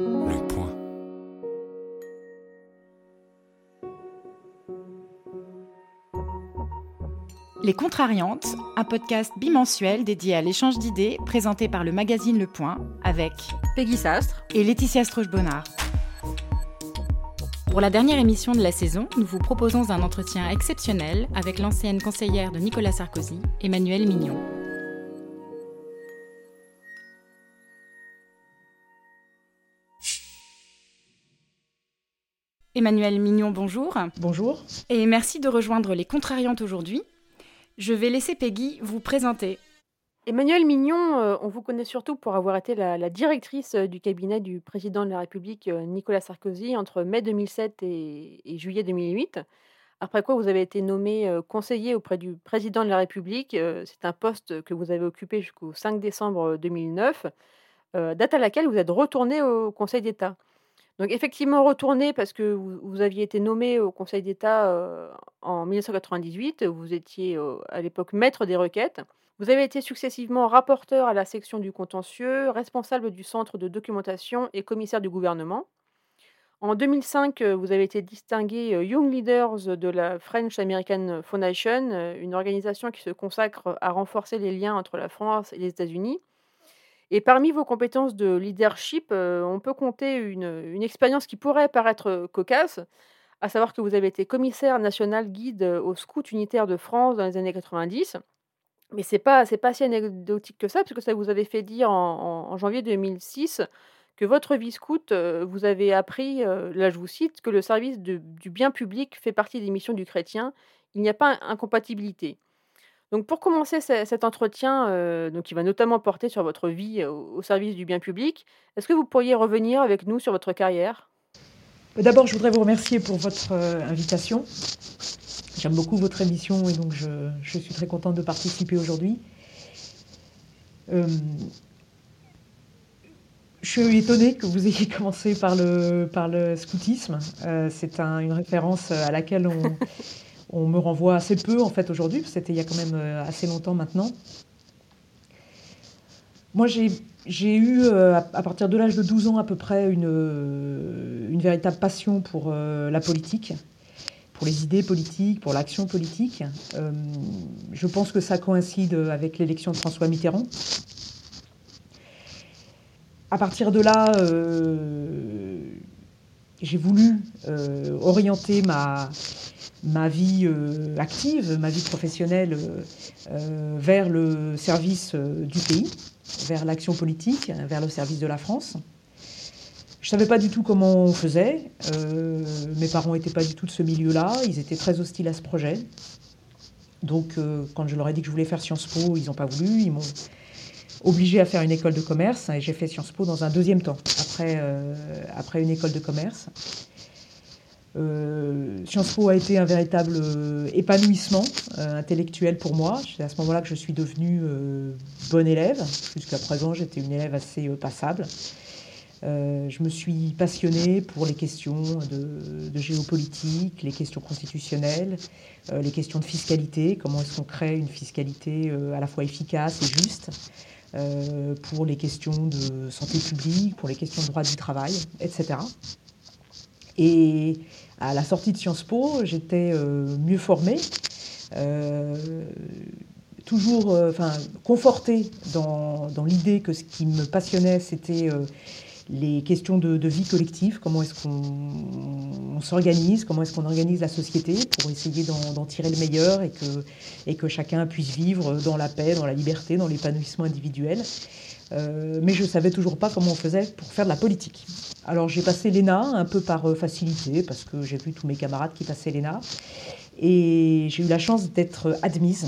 Le point. Les Contrariantes, un podcast bimensuel dédié à l'échange d'idées présenté par le magazine Le Point avec Peggy Sastre et Laetitia Stroche-Bonnard. Pour la dernière émission de la saison, nous vous proposons un entretien exceptionnel avec l'ancienne conseillère de Nicolas Sarkozy, Emmanuelle Mignon. Emmanuelle Mignon, bonjour. Bonjour. Et merci de rejoindre les Contrariantes aujourd'hui. Je vais laisser Peggy vous présenter. Emmanuelle Mignon, euh, on vous connaît surtout pour avoir été la, la directrice euh, du cabinet du président de la République euh, Nicolas Sarkozy entre mai 2007 et, et juillet 2008. Après quoi, vous avez été nommé conseiller auprès du président de la République. C'est un poste que vous avez occupé jusqu'au 5 décembre 2009, euh, date à laquelle vous êtes retourné au Conseil d'État. Donc effectivement retourné parce que vous, aviez été nommé au Conseil d'État euh, en 1998. Vous étiez euh, à l'époque maître des requêtes. Vous avez été successivement rapporteur à la section du contentieux, responsable du centre de documentation et commissaire du gouvernement. En 2005, euh, vous avez été distingué Young Leaders de la French American Foundation, une organisation qui se consacre à renforcer les liens entre la France et les États-Unis. Et parmi vos compétences de leadership, euh, on peut compter une, expérience qui pourrait paraître euh, cocasse, à savoir que vous avez été commissaire national guide euh, au scout unitaire de France dans les années 90. Mais c'est pas c'est pas si anecdotique que ça, parce que ça vous avait fait dire en, janvier 2006 que votre vie scout, vous avez appris, là je vous cite, que le service du bien public fait partie des missions du chrétien. Il n'y a pas incompatibilité. Donc pour commencer ce- cet entretien, euh, donc qui va notamment porter sur votre vie euh, au, service du bien public, est-ce que vous pourriez revenir avec nous sur votre carrière? D'abord, je voudrais vous remercier pour votre euh, invitation. J'aime beaucoup votre émission et donc je, je suis très contente de participer aujourd'hui. Euh, je suis étonnée que vous ayez commencé par le, par le scoutisme. Euh, c'est un- une référence à laquelle on, on me renvoie assez peu en fait aujourd'hui, c'était il y a quand même euh, assez longtemps maintenant. Moi, j'ai eu, euh, à, partir de l'âge de 12 ans à peu près, une, euh, véritable passion pour la politique, pour les idées politiques, pour l'action politique. Je pense que ça coïncide avec l'élection de François Mitterrand. À partir de là, j'ai voulu orienter ma, ma vie euh, active, ma vie professionnelle euh, euh, vers le service du pays vers l'action politique, vers le service de la France. Je ne savais pas du tout comment on faisait. Mes parents n'étaient pas du tout de ce milieu-là. Ils étaient très hostiles à ce projet. Donc, quand je leur ai dit que je voulais faire Sciences Po, ils n'ont pas voulu. Ils m'ont obligé à faire une école de commerce et j'ai fait Sciences Po dans un deuxième temps, après une école de commerce. Euh, Sciences Po a été un véritable euh, épanouissement euh, intellectuel pour moi. C'est à ce moment-là que je suis devenue bonne élève. Jusqu'à présent, j'étais une élève assez passable. Je me suis passionnée pour les questions de, de géopolitique, les questions constitutionnelles, les questions de fiscalité, comment est-ce qu'on crée une fiscalité à la fois efficace et juste, pour les questions de santé publique, pour les questions de droit du travail, etc. Et à la sortie de Sciences Po, j'étais euh, mieux formée, euh, toujours euh, confortée dans, dans l'idée que ce qui me passionnait, c'était les questions de, vie collective, comment est-ce qu'on on s'organise, comment est-ce qu'on organise la société pour essayer d'en d'en tirer le meilleur et que, et que chacun puisse vivre dans la paix, dans la liberté, dans l'épanouissement individuel. Euh, mais je ne savais toujours pas comment on faisait pour faire de la politique. Alors j'ai passé l'ENA un peu par euh, facilité, parce que j'ai vu tous mes camarades qui passaient l'ENA, et j'ai eu la chance d'être admise.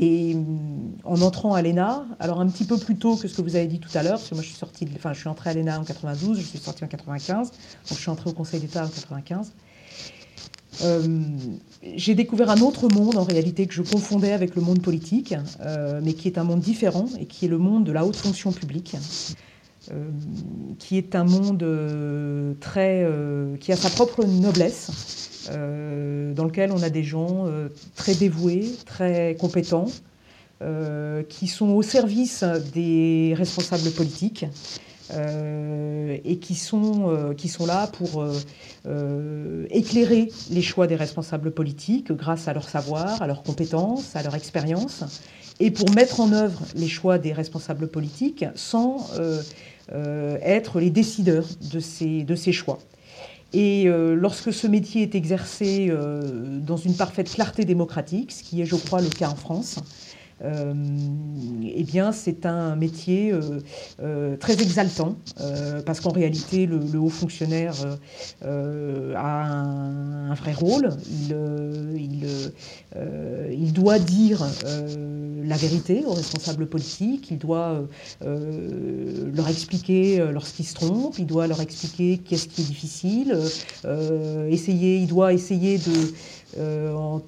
Et hum, en entrant à l'ENA, alors un petit peu plus tôt que ce que vous avez dit tout à l'heure, parce que moi je suis, sortie de- enfin, je suis entrée à l'ENA en 92, je suis sortie en 95, donc je suis entrée au Conseil d'État en 95. Euh, j'ai découvert un autre monde en réalité que je confondais avec le monde politique, euh, mais qui est un monde différent et qui est le monde de la haute fonction publique, euh, qui est un monde très, qui a sa propre noblesse, dans lequel on a des gens très dévoués, très compétents, qui sont au service des responsables politiques, et qui sont, qui sont là pour éclairer les choix des responsables politiques grâce à leur savoir, à leurs compétences, à leur expérience, et pour mettre en œuvre les choix des responsables politiques sans être les décideurs de ces, de ces choix. Et euh, lorsque ce métier est exercé euh, dans une parfaite clarté démocratique, ce qui est, je crois, le cas en France, euh, eh bien, c'est un métier euh, euh, très exaltant, parce qu'en réalité, le, haut fonctionnaire a un, vrai rôle. Il, il, doit dire la vérité aux responsables politiques, il doit leur expliquer lorsqu'ils se trompent, il doit leur expliquer qu'est-ce qui est difficile, essayer, il doit essayer de euh,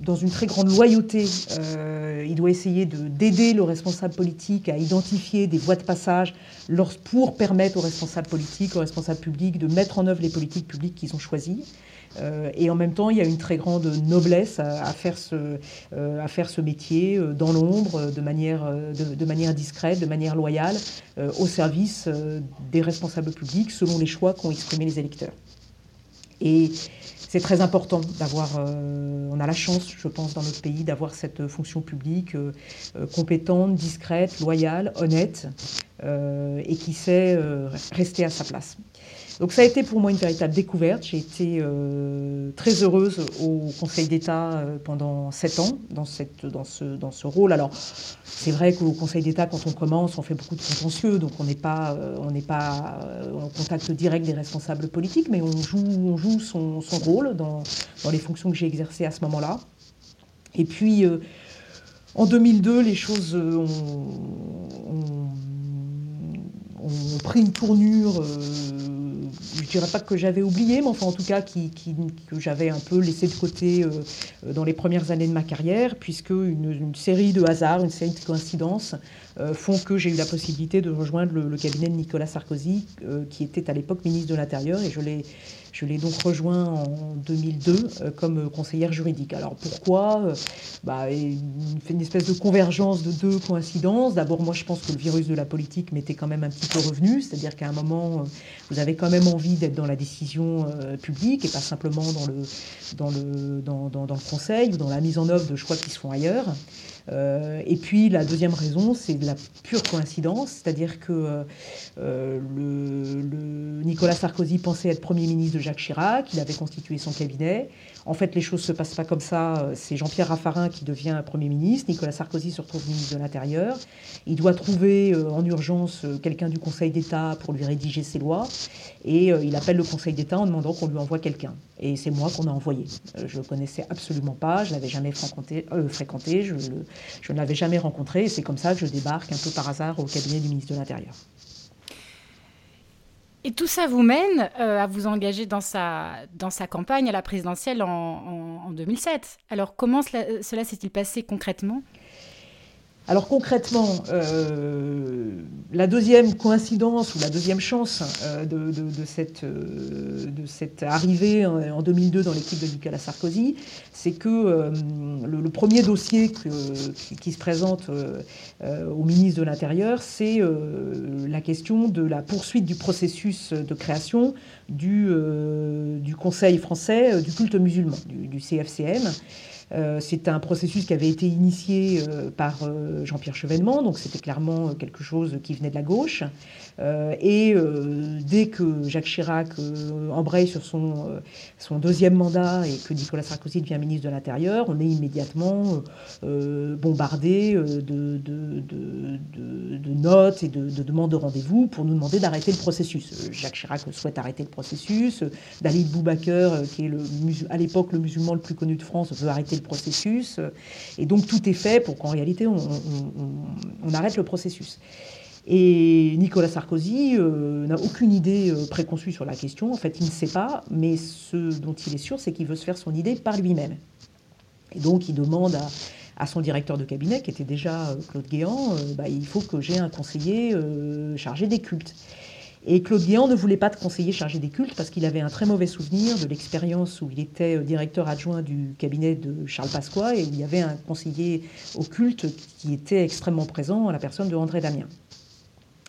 dans une très grande loyauté. Euh, il doit essayer d'aider le responsable politique à identifier des voies de passage pour permettre aux responsables politiques, aux responsables publics de mettre en œuvre les politiques publiques qu'ils ont choisies. Euh, et en même temps, il y a une très grande noblesse à, faire, ce, à faire ce métier dans l'ombre, de manière, de, de, manière discrète, de manière loyale, au service des responsables publics, selon les choix qu'ont exprimés les électeurs. Et c'est très important d'avoir, euh, on a la chance, je pense, dans notre pays, d'avoir cette fonction publique euh, euh, compétente, discrète, loyale, honnête, et qui sait rester à sa place. Donc ça a été pour moi une véritable découverte. J'ai été euh, très heureuse au Conseil d'État euh, pendant sept ans dans, dans, ce, dans ce rôle. Alors c'est vrai qu'au Conseil d'État, quand on commence, on fait beaucoup de contentieux, donc on n'est pas, euh, on n'est pas en contact direct des responsables politiques, mais on joue, on joue son, son rôle dans, dans, les fonctions que j'ai exercées à ce moment-là. Et puis en 2002, les choses ont pris une tournure je dirais pas que j'avais oublié, mais enfin en tout cas que j'avais un peu laissé de côté euh, dans les premières années de ma carrière, puisque une, série de hasards, une série de coïncidences euh, font que j'ai eu la possibilité de rejoindre le, cabinet de Nicolas Sarkozy, euh, qui était à l'époque ministre de l'Intérieur, et je l'ai je l'ai donc rejoint en 2002 euh, comme conseillère juridique. Alors pourquoi euh, bah, une espèce de convergence de deux coïncidences. D'abord, moi je pense que le virus de la politique m'était quand même un petit peu revenu, c'est-à-dire qu'à un moment, euh, vous avez quand même envie d'être dans la décision publique et pas simplement dans le, dans, le, dans le conseil ou dans la mise en œuvre de choix qui se font ailleurs. Euh, et puis la deuxième raison, c'est de la pure coïncidence, c'est-à-dire que euh, Nicolas Sarkozy pensait être Premier ministre de Jacques Chirac, il avait constitué son cabinet. En fait, les choses ne se passent pas comme ça. C'est Jean-Pierre Raffarin qui devient Premier ministre. Nicolas Sarkozy se retrouve ministre de l'Intérieur. Il doit trouver euh, en urgence quelqu'un du Conseil d'État pour lui rédiger ses lois. Et il appelle le Conseil d'État en demandant qu'on lui envoie quelqu'un. Et c'est moi qu'on a envoyé. Je ne le connaissais absolument pas, je ne l'avais jamais fréquenté, fréquenté je, je ne l'avais jamais rencontré. Et c'est comme ça que je débarque un peu par hasard au cabinet du ministre de l'Intérieur. Et tout ça vous mène euh, à vous engager dans sa, dans sa campagne à la présidentielle en, en, 2007. Alors comment cela s'est-il passé concrètement? Alors concrètement, euh, la deuxième coïncidence ou la deuxième chance euh, de, cette, euh, de, cette, arrivée en 2002 dans l'équipe de Nicolas Sarkozy, c'est que le, premier dossier qui, se présente au ministre de l'Intérieur, c'est la question de la poursuite du processus de création du, du Conseil français du culte musulman, du CFCM. Euh, c'est un processus qui avait été initié euh, par euh, Jean-Pierre Chevènement, donc c'était clairement quelque chose qui venait de la gauche. et dès que Jacques Chirac embraye sur son, deuxième mandat et que Nicolas Sarkozy devient ministre de l'Intérieur, on est immédiatement bombardé de, notes et de, demandes de rendez-vous pour nous demander d'arrêter le processus. Jacques Chirac souhaite arrêter le processus. Dalit Boubaker, qui est à l'époque le musulman le plus connu de France, veut arrêter le processus. Et donc tout est fait pour qu'en réalité on, arrête le processus. Et Nicolas Sarkozy euh, n'a aucune idée euh, préconçue sur la question. En fait, il ne sait pas, mais ce dont il est sûr, c'est qu'il veut se faire son idée par lui-même. Et donc, il demande à, son directeur de cabinet, qui était déjà euh, Claude Guéant, bah, il faut que j'ai un conseiller chargé des cultes. Et Claude Guéant ne voulait pas de conseiller chargé des cultes parce qu'il avait un très mauvais souvenir de l'expérience où il était euh, directeur adjoint du cabinet de Charles Pasqua et où il y avait un conseiller au culte qui était extrêmement présent, la personne de André Damien.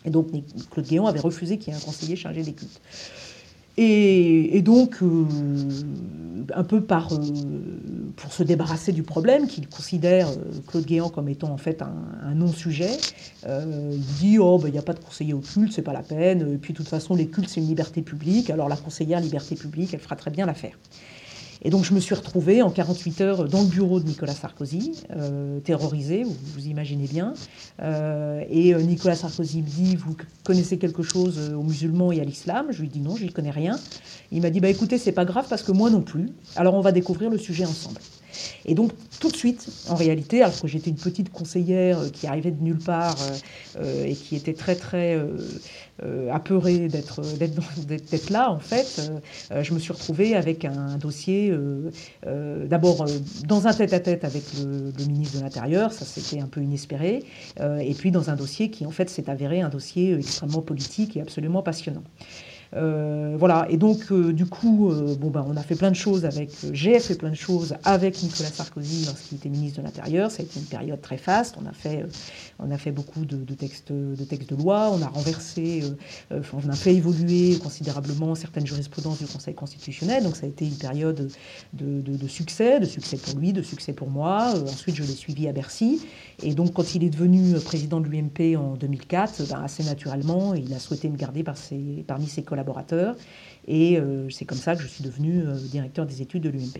Et donc Claude Guéant avait refusé qu'il y ait un conseiller chargé des cultes. Et, donc, euh, un peu euh, pour se débarrasser du problème, qu'il considère euh, Claude Guéant comme étant en fait un, non-sujet, il dit Oh, ben, il n'y a pas de conseiller au culte, c'est pas la peine. Puis, de toute façon, les cultes, c'est une liberté publique. Alors, la conseillère liberté publique, elle fera très bien l'affaire. Et donc je me suis retrouvée en 48 heures dans le bureau de Nicolas Sarkozy, euh, terrorisée, vous, vous imaginez bien. Euh, et euh, Nicolas Sarkozy me dit, vous connaissez quelque chose aux musulmans et à l'islam? Je lui dis non, je n'y connais rien. Il m'a dit, bah écoutez, c'est pas grave parce que moi non plus. Alors on va découvrir le sujet ensemble. Et donc, tout de suite, en réalité, alors que j'étais une petite conseillère qui arrivait de nulle part et qui était très, très euh, apeurée d'être, d'être, là, en fait, euh, je me suis retrouvée avec un dossier, euh, d'abord dans un tête-à-tête avec le, le, ministre de l'Intérieur, ça c'était un peu inespéré, et puis dans un dossier qui en fait s'est avéré un dossier extrêmement politique et absolument passionnant. Euh, voilà, et donc euh, du coup, euh, bon, ben, on a fait plein de choses avec, j'ai fait plein de choses avec Nicolas Sarkozy lorsqu'il était ministre de l'Intérieur. Ça a été une période très faste. On a fait, on a fait beaucoup de, textes, de textes de loi. On a renversé, on a fait évoluer considérablement certaines jurisprudences du Conseil constitutionnel. Donc ça a été une période de, succès, de succès pour lui, de succès pour moi. ensuite, je l'ai suivi à Bercy. Et donc, quand il est devenu président de l'UMP en 2004, ben, assez naturellement, il a souhaité me garder parmi ses collaborateurs. Et euh, c'est comme ça que je suis devenue euh, directeur des études de l'UMP.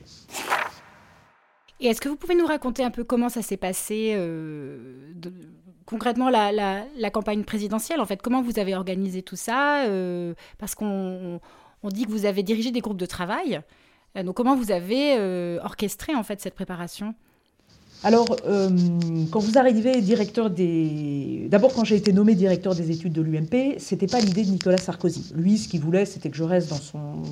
Et est-ce que vous pouvez nous raconter un peu comment ça s'est passé euh, concrètement la, campagne présidentielle En fait, comment vous avez organisé tout ça Parce qu'on on dit que vous avez dirigé des groupes de travail. donc, comment vous avez orchestré en fait cette préparation? Alors, euh, quand vous arrivez directeur des. D'abord, quand j'ai été nommé directeur des études de l'UMP, c'était pas l'idée de Nicolas Sarkozy. Lui, ce qu'il voulait, c'était que je reste dans son.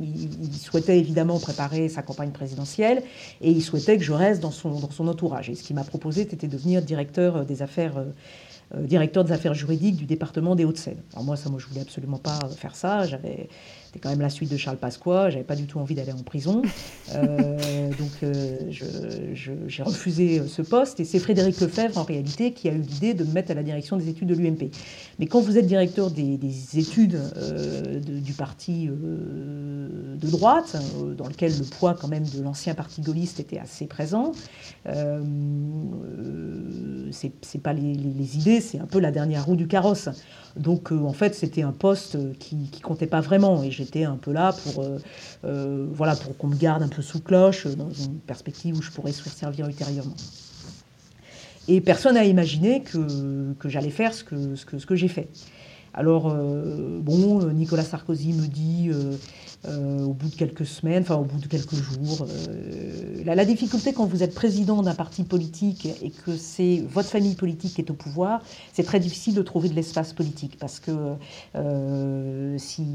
Il, souhaitait évidemment préparer sa campagne présidentielle et il souhaitait que je reste dans son, dans son entourage. Et ce qu'il m'a proposé, c'était de devenir directeur des affaires. Euh, directeur des affaires juridiques du département des Hauts-de-Seine. Alors moi, ça, moi, je voulais absolument pas faire ça. J'avais, c'était quand même la suite de Charles Pasqua. J'avais pas du tout envie d'aller en prison. Euh, donc euh, j'ai refusé ce poste. Et c'est Frédéric Lefebvre, en réalité, qui a eu l'idée de me mettre à la direction des études de l'UMP. Mais quand vous êtes directeur des, études du parti de droite, dans lequel le poids quand même de l'ancien parti gaulliste était assez présent, c'est pas les, les idées, c'est un peu la dernière roue du carrosse. Donc euh, en fait, c'était un poste qui, qui comptait pas vraiment et j'étais un peu là pour, euh, euh, voilà, pour qu'on me garde un peu sous cloche dans une perspective où je pourrais se servir ultérieurement. Et personne n'a imaginé que, j'allais faire ce que j'ai fait. Alors, bon, Nicolas Sarkozy me dit euh, au bout de quelques semaines, enfin au bout de quelques jours. Euh, la, difficulté quand vous êtes président d'un parti politique et que c'est votre famille politique qui est au pouvoir, c'est très difficile de trouver de l'espace politique parce que euh, si,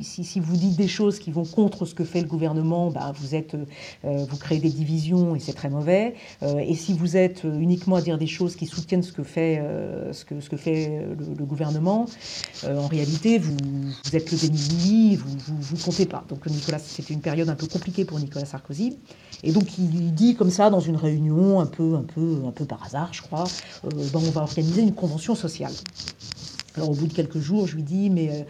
si, vous dites des choses qui vont contre ce que fait le gouvernement, bah, vous, êtes, vous créez des divisions et c'est très mauvais. et si vous êtes uniquement à dire des choses qui soutiennent ce que fait, ce que, ce que fait le, gouvernement, en réalité, vous, vous êtes le déni vous vous, ne comptez pas. Donc Nicolas, c'était une période un peu compliquée pour Nicolas Sarkozy. Et donc il dit comme ça dans une réunion, un peu, un peu, un peu par hasard, je crois, euh, ben, on va organiser une convention sociale. Alors au bout de quelques jours, je lui dis, mais euh,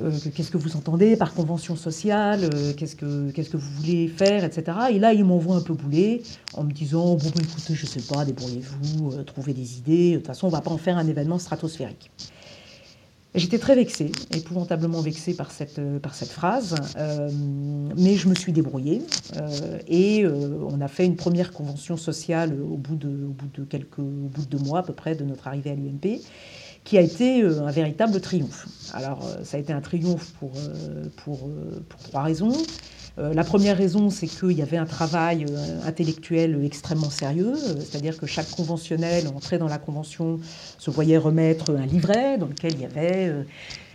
euh, qu'est-ce que vous entendez par convention sociale Qu'est-ce que vous voulez faire, etc. Et là, il m'envoie un peu bouler en me disant, bon, ben, écoutez, je sais pas, débrouillez-vous, trouvez des idées. De toute façon, on va pas en faire un événement stratosphérique. J'étais très vexée, épouvantablement vexée par cette, euh, phrase, euh, mais je me suis débrouillée euh, et on a fait une première convention sociale au bout, de, au, bout de quelques, au bout de deux mois à peu près de notre arrivée à l'UMP, qui a été un véritable triomphe. Alors ça a été un triomphe pour, pour, pour trois raisons. Euh, la première raison, c'est qu'il y avait un travail euh, intellectuel extrêmement sérieux, euh, c'est-à-dire que chaque conventionnel entré dans la convention se voyait remettre un livret dans lequel il y avait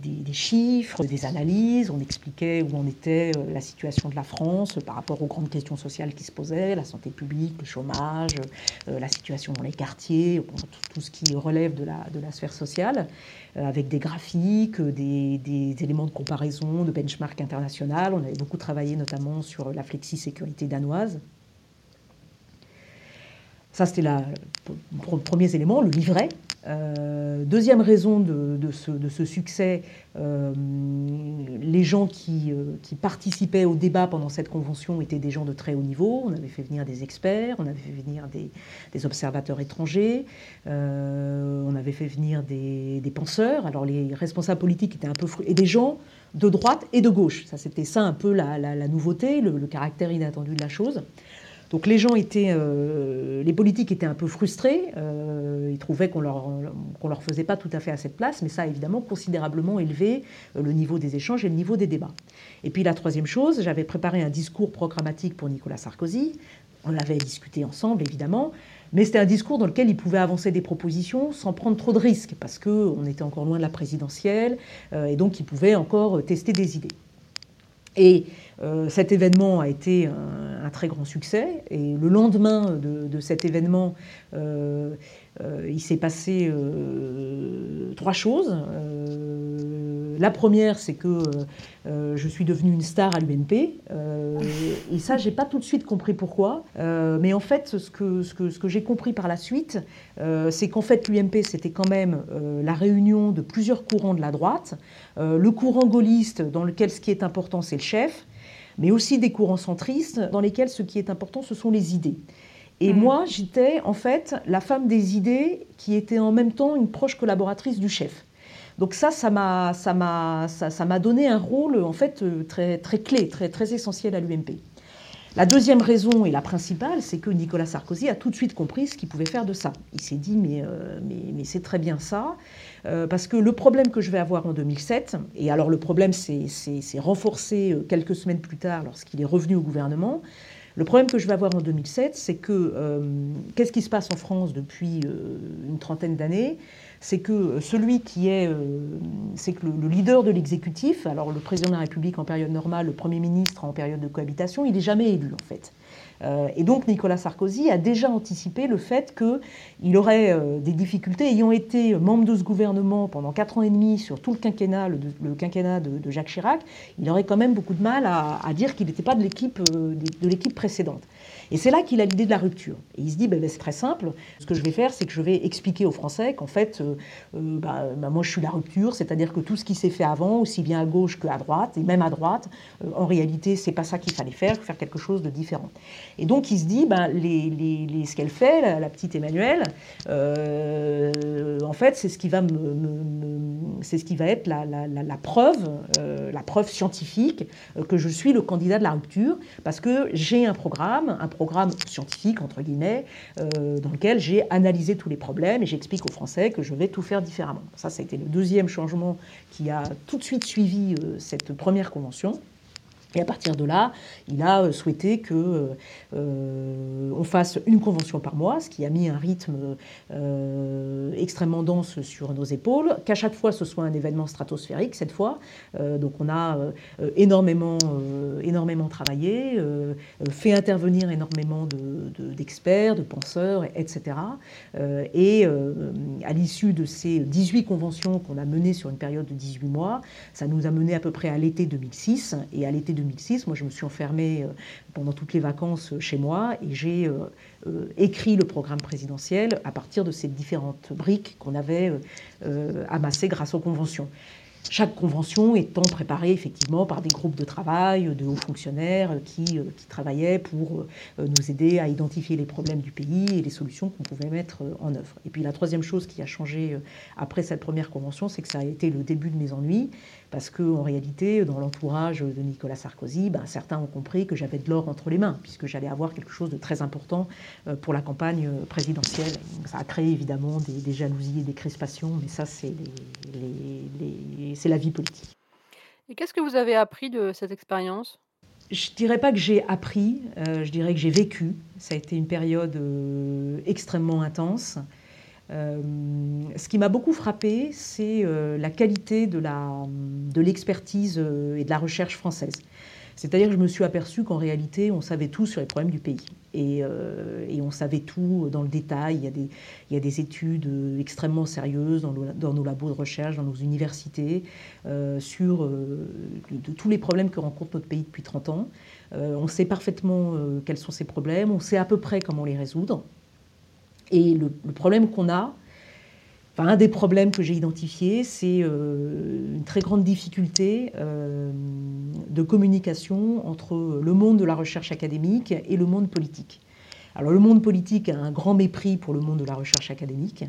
des, chiffres, des analyses, on expliquait où en était la situation de la France par rapport aux grandes questions sociales qui se posaient, la santé publique, le chômage, la situation dans les quartiers, tout, ce qui relève de la, de la sphère sociale. Euh, avec des graphiques, des, éléments de comparaison, de benchmark international. On avait beaucoup travaillé notamment sur la flexi-sécurité danoise. Ça, c'était le premier élément, le livret. Euh, deuxième raison de, ce, succès, euh, les gens qui, participaient au débat pendant cette convention étaient des gens de très haut niveau. On avait fait venir des experts, on avait fait venir des, observateurs étrangers, on avait fait venir des, penseurs. Alors les responsables politiques étaient un peu... et des gens de droite et de gauche. Ça, c'était ça un peu la, nouveauté, le, caractère inattendu de la chose. Donc les gens étaient, euh, les politiques étaient un peu frustrés. Euh, ils trouvaient qu'on leur qu'on leur faisait pas tout à fait à cette place, mais ça a évidemment considérablement élevé euh, le niveau des échanges et le niveau des débats. Et puis la troisième chose, j'avais préparé un discours programmatique pour Nicolas Sarkozy. On l'avait discuté ensemble, évidemment. Mais c'était un discours dans lequel il pouvait avancer des propositions sans prendre trop de risques, parce qu'on était encore loin de la présidentielle, et donc il pouvait encore tester des idées. Et euh, cet événement a été un, très grand succès. Et le lendemain de, cet événement, euh, il s'est passé trois choses. La première, c'est que euh, je suis devenue une star à l'UNP. Euh, et ça, j'ai pas tout de suite compris pourquoi. Euh, mais en fait, ce que, ce que, ce que j'ai compris par la suite, c'est qu'en fait, l'UMP, c'était quand même la réunion de plusieurs courants de la droite. le courant gaulliste, dans lequel ce qui est important, c'est le chef, mais aussi des courants centristes, dans lesquels ce qui est important, ce sont les idées. Et mm. moi, j'étais en fait la femme des idées qui était en même temps une proche collaboratrice du chef. Donc ça, ça m'a, donné un rôle en fait euh, très, clé, très, essentiel à l'UMP. La deuxième raison et la principale, c'est que Nicolas Sarkozy a tout de suite compris ce qu'il pouvait faire de ça. Il s'est dit, mais, euh, c'est très bien ça, euh, parce que le problème que je vais avoir en 2007, et alors le problème s'est renforcé quelques semaines plus tard lorsqu'il est revenu au gouvernement, le problème que je vais avoir en 2007, c'est que qu'est-ce qui se passe en France depuis une trentaine d'années? C'est que celui qui est, euh, c'est que le, leader de l'exécutif, alors le président de la République en période normale, le Premier ministre en période de cohabitation, il n'est jamais élu en fait. Euh, et donc Nicolas Sarkozy a déjà anticipé le fait qu'il aurait euh, des difficultés, ayant été membre de ce gouvernement pendant quatre ans et demi sur tout le quinquennat, le, quinquennat de, Jacques Chirac, il aurait quand même beaucoup de mal à, dire qu'il n'était pas de l'équipe de l'équipe précédente. Et c'est là qu'il a l'idée de la rupture. Et il se dit, ben, ben, c'est très simple, ce que je vais faire, c'est que je vais expliquer aux Français qu'en fait, euh, euh, bah, bah, moi je suis la rupture, c'est-à-dire que tout ce qui s'est fait avant, aussi bien à gauche qu'à droite, et même à droite, euh, en réalité, c'est pas ça qu'il fallait faire, faire quelque chose de différent. Et donc il se dit, ben, les, les, ce qu'elle fait, la, petite Emmanuelle, en fait, c'est ce qui va me, c'est ce qui va être la, la, la preuve, la preuve scientifique que je suis le candidat de la rupture, parce que j'ai un programme, un programme scientifique, entre guillemets, euh, dans lequel j'ai analysé tous les problèmes et j'explique aux Français que je vais tout faire différemment. Ça, ça a été le deuxième changement qui a tout de suite suivi euh, cette première convention. Et à partir de là, il a euh, souhaité que euh, euh, on fasse une convention par mois, ce qui a mis un rythme extrêmement dense sur nos épaules, qu'à chaque fois ce soit un événement stratosphérique cette fois. donc on a énormément, énormément travaillé, fait intervenir énormément d'experts, de, de, penseurs, etc. et à l'issue de ces 18 conventions qu'on a menées sur une période de 18 mois, ça nous a mené à peu près à l'été 2006 et à l'été 2006, moi je me suis enfermée euh, pendant toutes les vacances euh, chez moi et j'ai euh, écrit le programme présidentiel à partir de ces différentes briques qu'on avait amassées grâce aux conventions. Chaque convention étant préparée effectivement par des groupes de travail, de hauts fonctionnaires qui, qui travaillaient pour nous aider à identifier les problèmes du pays et les solutions qu'on pouvait mettre en œuvre. Et puis la troisième chose qui a changé après cette première convention, c'est que ça a été le début de mes ennuis parce qu'en réalité, dans l'entourage de Nicolas Sarkozy, ben, certains ont compris que j'avais de l'or entre les mains, puisque j'allais avoir quelque chose de très important euh, pour la campagne présidentielle. Ça a créé évidemment des, jalousies et des crispations, mais ça, c'est la vie politique. Et qu'est-ce que vous avez appris de cette expérience? Je dirais pas que j'ai appris, euh, je dirais que j'ai vécu. Ça a été une période euh, extrêmement intense. Euh, ce qui m'a beaucoup frappé, c'est euh, la qualité de l'expertise euh, et de la recherche française. C'est-à-dire que je me suis aperçu qu'en réalité, on savait tout sur les problèmes du pays. Et, on savait tout dans le détail. Il y a des, études extrêmement sérieuses dans, nos labos de recherche, dans nos universités, sur tous les problèmes que rencontre notre pays depuis 30 ans. on sait parfaitement quels sont ces problèmes, on sait à peu près comment les résoudre. Et le, problème qu'on a, enfin, un des problèmes que j'ai identifié, c'est une très grande difficulté de communication entre le monde de la recherche académique et le monde politique. Alors le monde politique a un grand mépris pour le monde de la recherche académique,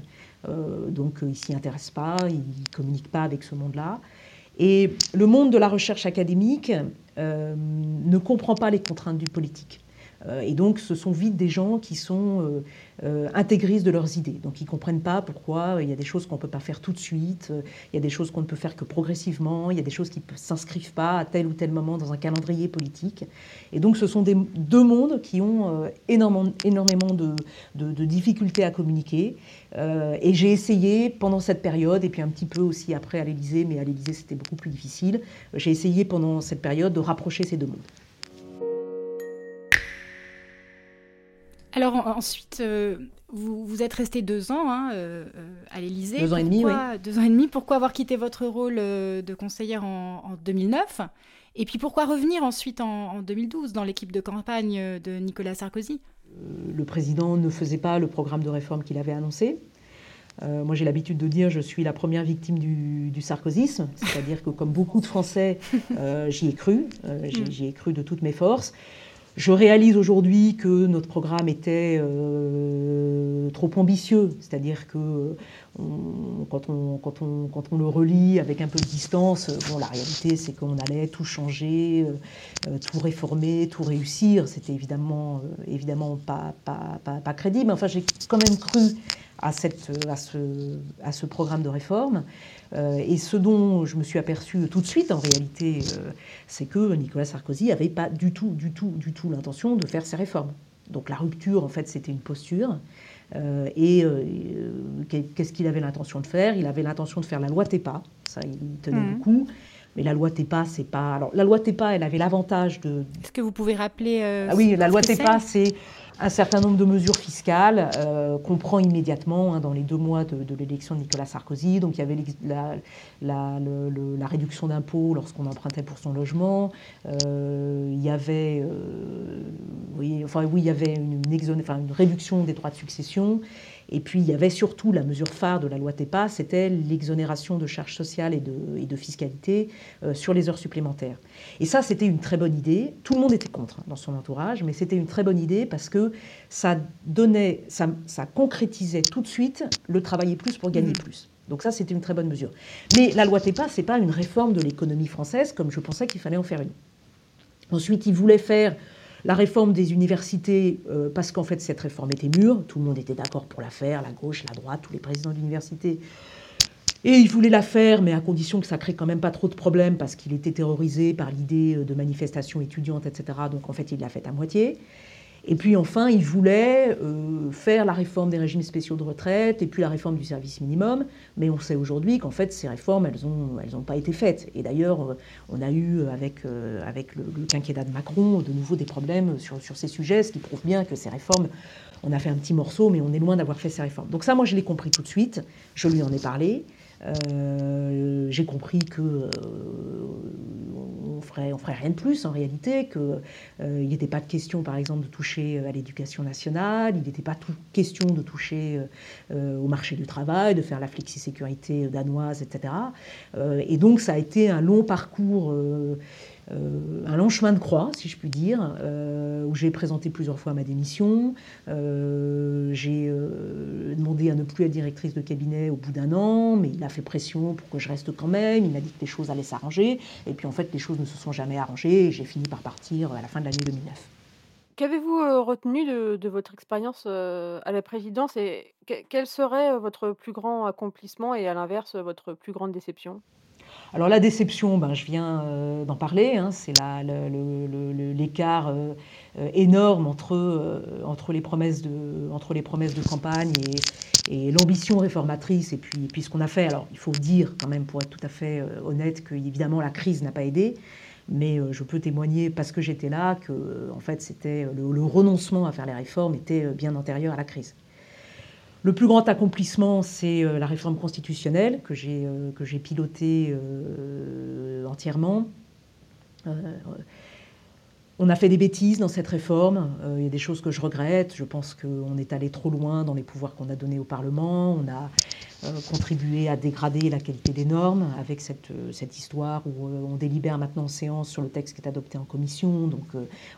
euh, donc il s'y intéresse pas, il ne communique pas avec ce monde-là. Et le monde de la recherche académique euh, ne comprend pas les contraintes du politique. Euh, et donc, ce sont vite des gens qui sont euh, euh, intégristes de leurs idées. Donc, ils ne comprennent pas pourquoi il y a des choses qu'on ne peut pas faire tout de suite, il y a des choses qu'on ne peut faire que progressivement, il y a des choses qui ne s'inscrivent pas à tel ou tel moment dans un calendrier politique. Et donc, ce sont deux mondes qui ont énormément, énormément de, difficultés à communiquer. et j'ai essayé pendant cette période, et puis un petit peu aussi après à l'Élysée, mais à l'Élysée c'était beaucoup plus difficile, j'ai essayé pendant cette période de rapprocher ces deux mondes. Alors ensuite, euh, vous, vous, êtes resté deux ans hein, euh, euh, à l'Élysée. Deux ans et demi, oui. Deux ans et demi. Pourquoi avoir quitté votre rôle de conseillère en, 2009 Et puis pourquoi revenir ensuite en, 2012 dans l'équipe de campagne de Nicolas Sarkozy? Le président ne faisait pas le programme de réforme qu'il avait annoncé. moi, j'ai l'habitude de dire je suis la première victime du, du sarkozysme, c'est-à-dire que comme beaucoup de Français, j'y ai cru, j'y ai cru de toutes mes forces. Je réalise aujourd'hui que notre programme était euh, trop ambitieux, c'est-à-dire que euh, quand, on, quand, on, quand, on, le relit avec un peu de distance, euh, bon, la réalité c'est qu'on allait tout changer, tout réformer, tout réussir. C'était évidemment, évidemment pas, pas, pas, pas crédible, enfin j'ai quand même cru à, cette, à, ce, à ce programme de réforme. Euh, et ce dont je me suis aperçu tout de suite, en réalité, euh, c'est que Nicolas Sarkozy n'avait pas du tout, du tout, du tout l'intention de faire ces réformes. Donc la rupture, en fait, c'était une posture. Euh, et qu'est-ce qu'il avait l'intention de faire? Il avait l'intention de faire la loi TEPA, ça il tenait mmh. beaucoup. Mais la loi TEPA, c'est pas. Alors, la loi TEPA, elle avait l'avantage de. Est-ce que vous pouvez rappeler. ah oui, la loi TEPA, c'est un certain nombre de mesures fiscales euh, qu'on prend immédiatement hein, dans les deux mois de, l'élection de Nicolas Sarkozy. Donc il y avait la, réduction d'impôts lorsqu'on empruntait pour son logement. Euh, il y avait, euh, oui, enfin, oui, il y avait une réduction des droits de succession. Et puis il y avait surtout la mesure phare de la loi TEPA, c'était l'exonération de charges sociales et de, et de fiscalité euh, sur les heures supplémentaires. Et ça, c'était une très bonne idée. Tout le monde était contre hein, dans son entourage, mais c'était une très bonne idée parce que ça donnait, ça, ça concrétisait tout de suite le travailler plus pour gagner mmh. plus. Donc ça, c'était une très bonne mesure. Mais la loi TEPA, c'est pas une réforme de l'économie française comme je pensais qu'il fallait en faire une. Ensuite, il voulait faire la réforme des universités, euh, parce qu'en fait cette réforme était mûre, tout le monde était d'accord pour la faire, la gauche, la droite, tous les présidents d'université. Et il voulait la faire, mais à condition que ça crée quand même pas trop de problèmes, parce qu'il était terrorisé par l'idée de manifestations étudiantes, etc. Donc en fait, il l'a faite à moitié. Et puis enfin, il voulait euh, faire la réforme des régimes spéciaux de retraite et puis la réforme du service minimum. Mais on sait aujourd'hui qu'en fait, ces réformes, elles n'ont pas été faites. Et d'ailleurs, euh, on a eu avec, euh, le, quinquennat de Macron de nouveau des problèmes sur, ces sujets, ce qui prouve bien que ces réformes, on a fait un petit morceau, mais on est loin d'avoir fait ces réformes. Donc ça, moi, je l'ai compris tout de suite. Je lui en ai parlé. J'ai compris que on ferait rien de plus en réalité, qu'il euh, n'était pas de question, par exemple, de toucher à l'éducation nationale, il n'était pas tout question de toucher au marché du travail, de faire la flexi-sécurité danoise, etc. et donc ça a été un long parcours euh, un long chemin de croix, si je puis dire, euh, où j'ai présenté plusieurs fois ma démission. Euh, j'ai demandé à ne plus être directrice de cabinet au bout d'un an, mais il a fait pression pour que je reste quand même. Il m'a dit que les choses allaient s'arranger. Et puis en fait, les choses ne se sont jamais arrangées et j'ai fini par partir à la fin de l'année 2009. Qu'avez-vous retenu de, votre expérience à la présidence et quel serait votre plus grand accomplissement et à l'inverse votre plus grande déception? Alors la déception, ben, je viens euh, d'en parler, c'est l'écart euh, euh, énorme entre, les promesses de, campagne et, l'ambition réformatrice et puis, ce qu'on a fait. Alors il faut dire quand même, pour être tout à fait honnête, que évidemment la crise n'a pas aidé. Mais je peux témoigner, parce que j'étais là, que en fait, c'était le renoncement à faire les réformes était bien antérieur à la crise. Le plus grand accomplissement, c'est euh, la réforme constitutionnelle que j'ai euh, pilotée euh, entièrement. On a fait des bêtises dans cette réforme. il y a des choses que je regrette. Je pense qu'on est allé trop loin dans les pouvoirs qu'on a donnés au Parlement. On a contribué à dégrader la qualité des normes avec cette, cette histoire où on délibère maintenant en séance sur le texte qui est adopté en commission. Donc,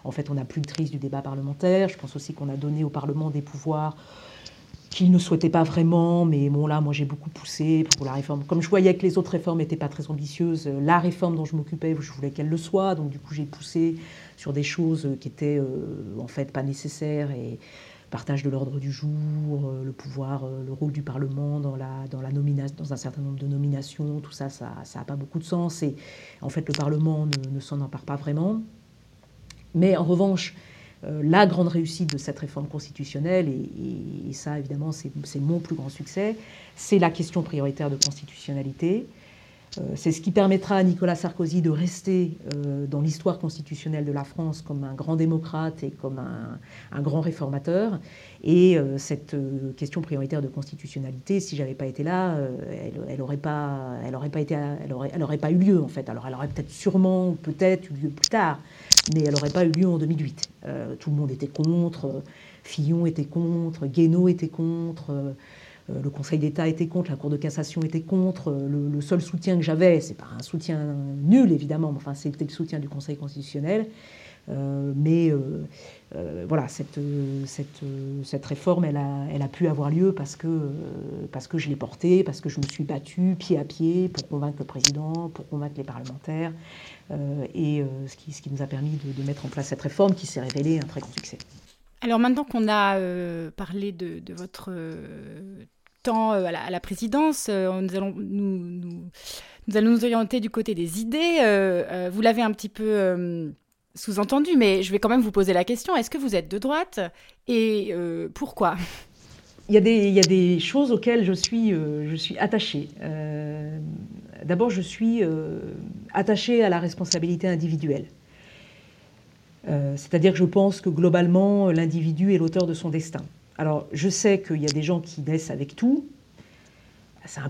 en fait, on n'a plus le triste du débat parlementaire. Je pense aussi qu'on a donné au Parlement des pouvoirs qu'il ne souhaitait pas vraiment, mais bon là, moi j'ai beaucoup poussé pour la réforme. Comme je voyais que les autres réformes n'étaient pas très ambitieuses, euh, la réforme dont je m'occupais, je voulais qu'elle le soit, donc du coup j'ai poussé sur des choses qui étaient euh, en fait pas nécessaires et partage de l'ordre du jour, euh, le pouvoir, le rôle du Parlement dans, la, dans, la dans un certain nombre de nominations, tout ça, ça n'a pas beaucoup de sens et en fait le Parlement ne, s'en empare pas vraiment. Mais en revanche, euh, la grande réussite de cette réforme constitutionnelle, et, ça évidemment c'est mon plus grand succès, c'est la question prioritaire de constitutionnalité. Euh, c'est ce qui permettra à Nicolas Sarkozy de rester euh, dans l'histoire constitutionnelle de la France comme un grand démocrate et comme un, grand réformateur. Et cette question prioritaire de constitutionnalité, si j'avais pas été là, elle n'aurait pas, pas été, elle aurait, elle aurait pas eu lieu en fait. Alors elle aurait peut-être sûrement, peut-être eu lieu plus tard, mais elle n'aurait pas eu lieu en 2008. Euh, tout le monde était contre, Fillon était contre, Guénaud était contre, euh, le Conseil d'État était contre, la Cour de cassation était contre. Le, seul soutien que j'avais, c'est pas un soutien nul évidemment, mais enfin c'était le soutien du Conseil constitutionnel. Euh, mais voilà, cette, cette, cette, réforme, elle a, elle a pu avoir lieu parce que, parce que je l'ai portée, parce que je me suis battue pied à pied pour convaincre le président, pour convaincre les parlementaires, euh, et euh, ce qui, ce, qui, nous a permis de, mettre en place cette réforme qui s'est révélée un très grand succès. Alors maintenant qu'on a euh, parlé de, votre temps à la, présidence, nous, allons nous, nous, allons nous orienter du côté des idées. vous l'avez un petit peu sous-entendu, mais je vais quand même vous poser la question. Est-ce que vous êtes de droite et pourquoi? Il y, a des, choses auxquelles je suis, suis attachée. D'abord, je suis euh, attachée à la responsabilité individuelle. Euh, c'est-à-dire que je pense que globalement, l'individu est l'auteur de son destin. Alors, je sais qu'il y a des gens qui naissent avec tout. Un...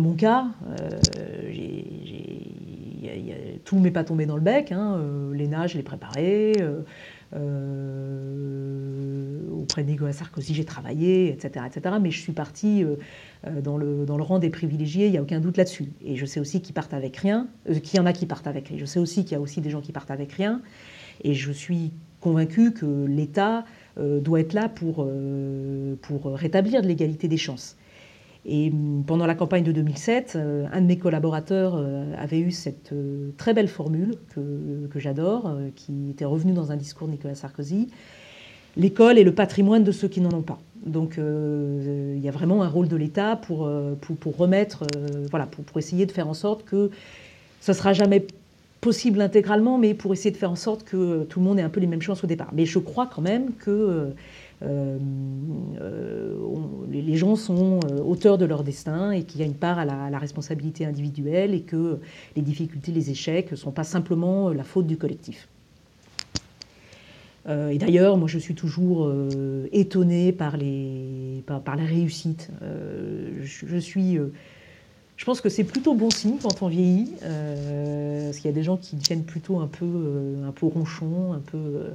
mon cas, euh, tout ne m'est pas tombé dans le bec. Hein. Euh, L'ENA, je l'ai préparé. Euh, euh, auprès de Sarkozy, j'ai travaillé, etc., etc. Mais je suis partie euh, euh, dans, le, rang des privilégiés, il n'y a aucun doute là-dessus. Et je sais aussi qu'ils partent avec rien, qu'il y en a qui partent avec rien. Je sais aussi qu'il y a aussi des gens qui partent avec rien. Et je suis convaincue que l'État doit être là pour, pour rétablir l'égalité des chances. Et hum, pendant la campagne de 2007, euh, un de mes collaborateurs euh, avait eu cette euh, très belle formule que, j'adore, qui était revenue dans un discours de Nicolas Sarkozy. L'école est le patrimoine de ceux qui n'en ont pas. Donc il y a vraiment un rôle de l'État pour, pour, remettre, voilà, pour, essayer de faire en sorte que ce ne sera jamais possible intégralement, mais pour essayer de faire en sorte que tout le monde ait un peu les mêmes chances au départ. Mais je crois quand même que euh, les gens sont euh, auteurs de leur destin et qu'il y a une part à la, responsabilité individuelle et que les difficultés, les échecs ne sont pas simplement la faute du collectif. et d'ailleurs, moi, je suis toujours étonnée par, les, par, la réussite. je, suis je pense que c'est plutôt bon signe quand on vieillit, parce qu'il y a des gens qui deviennent plutôt un peu, un peu ronchons, un peu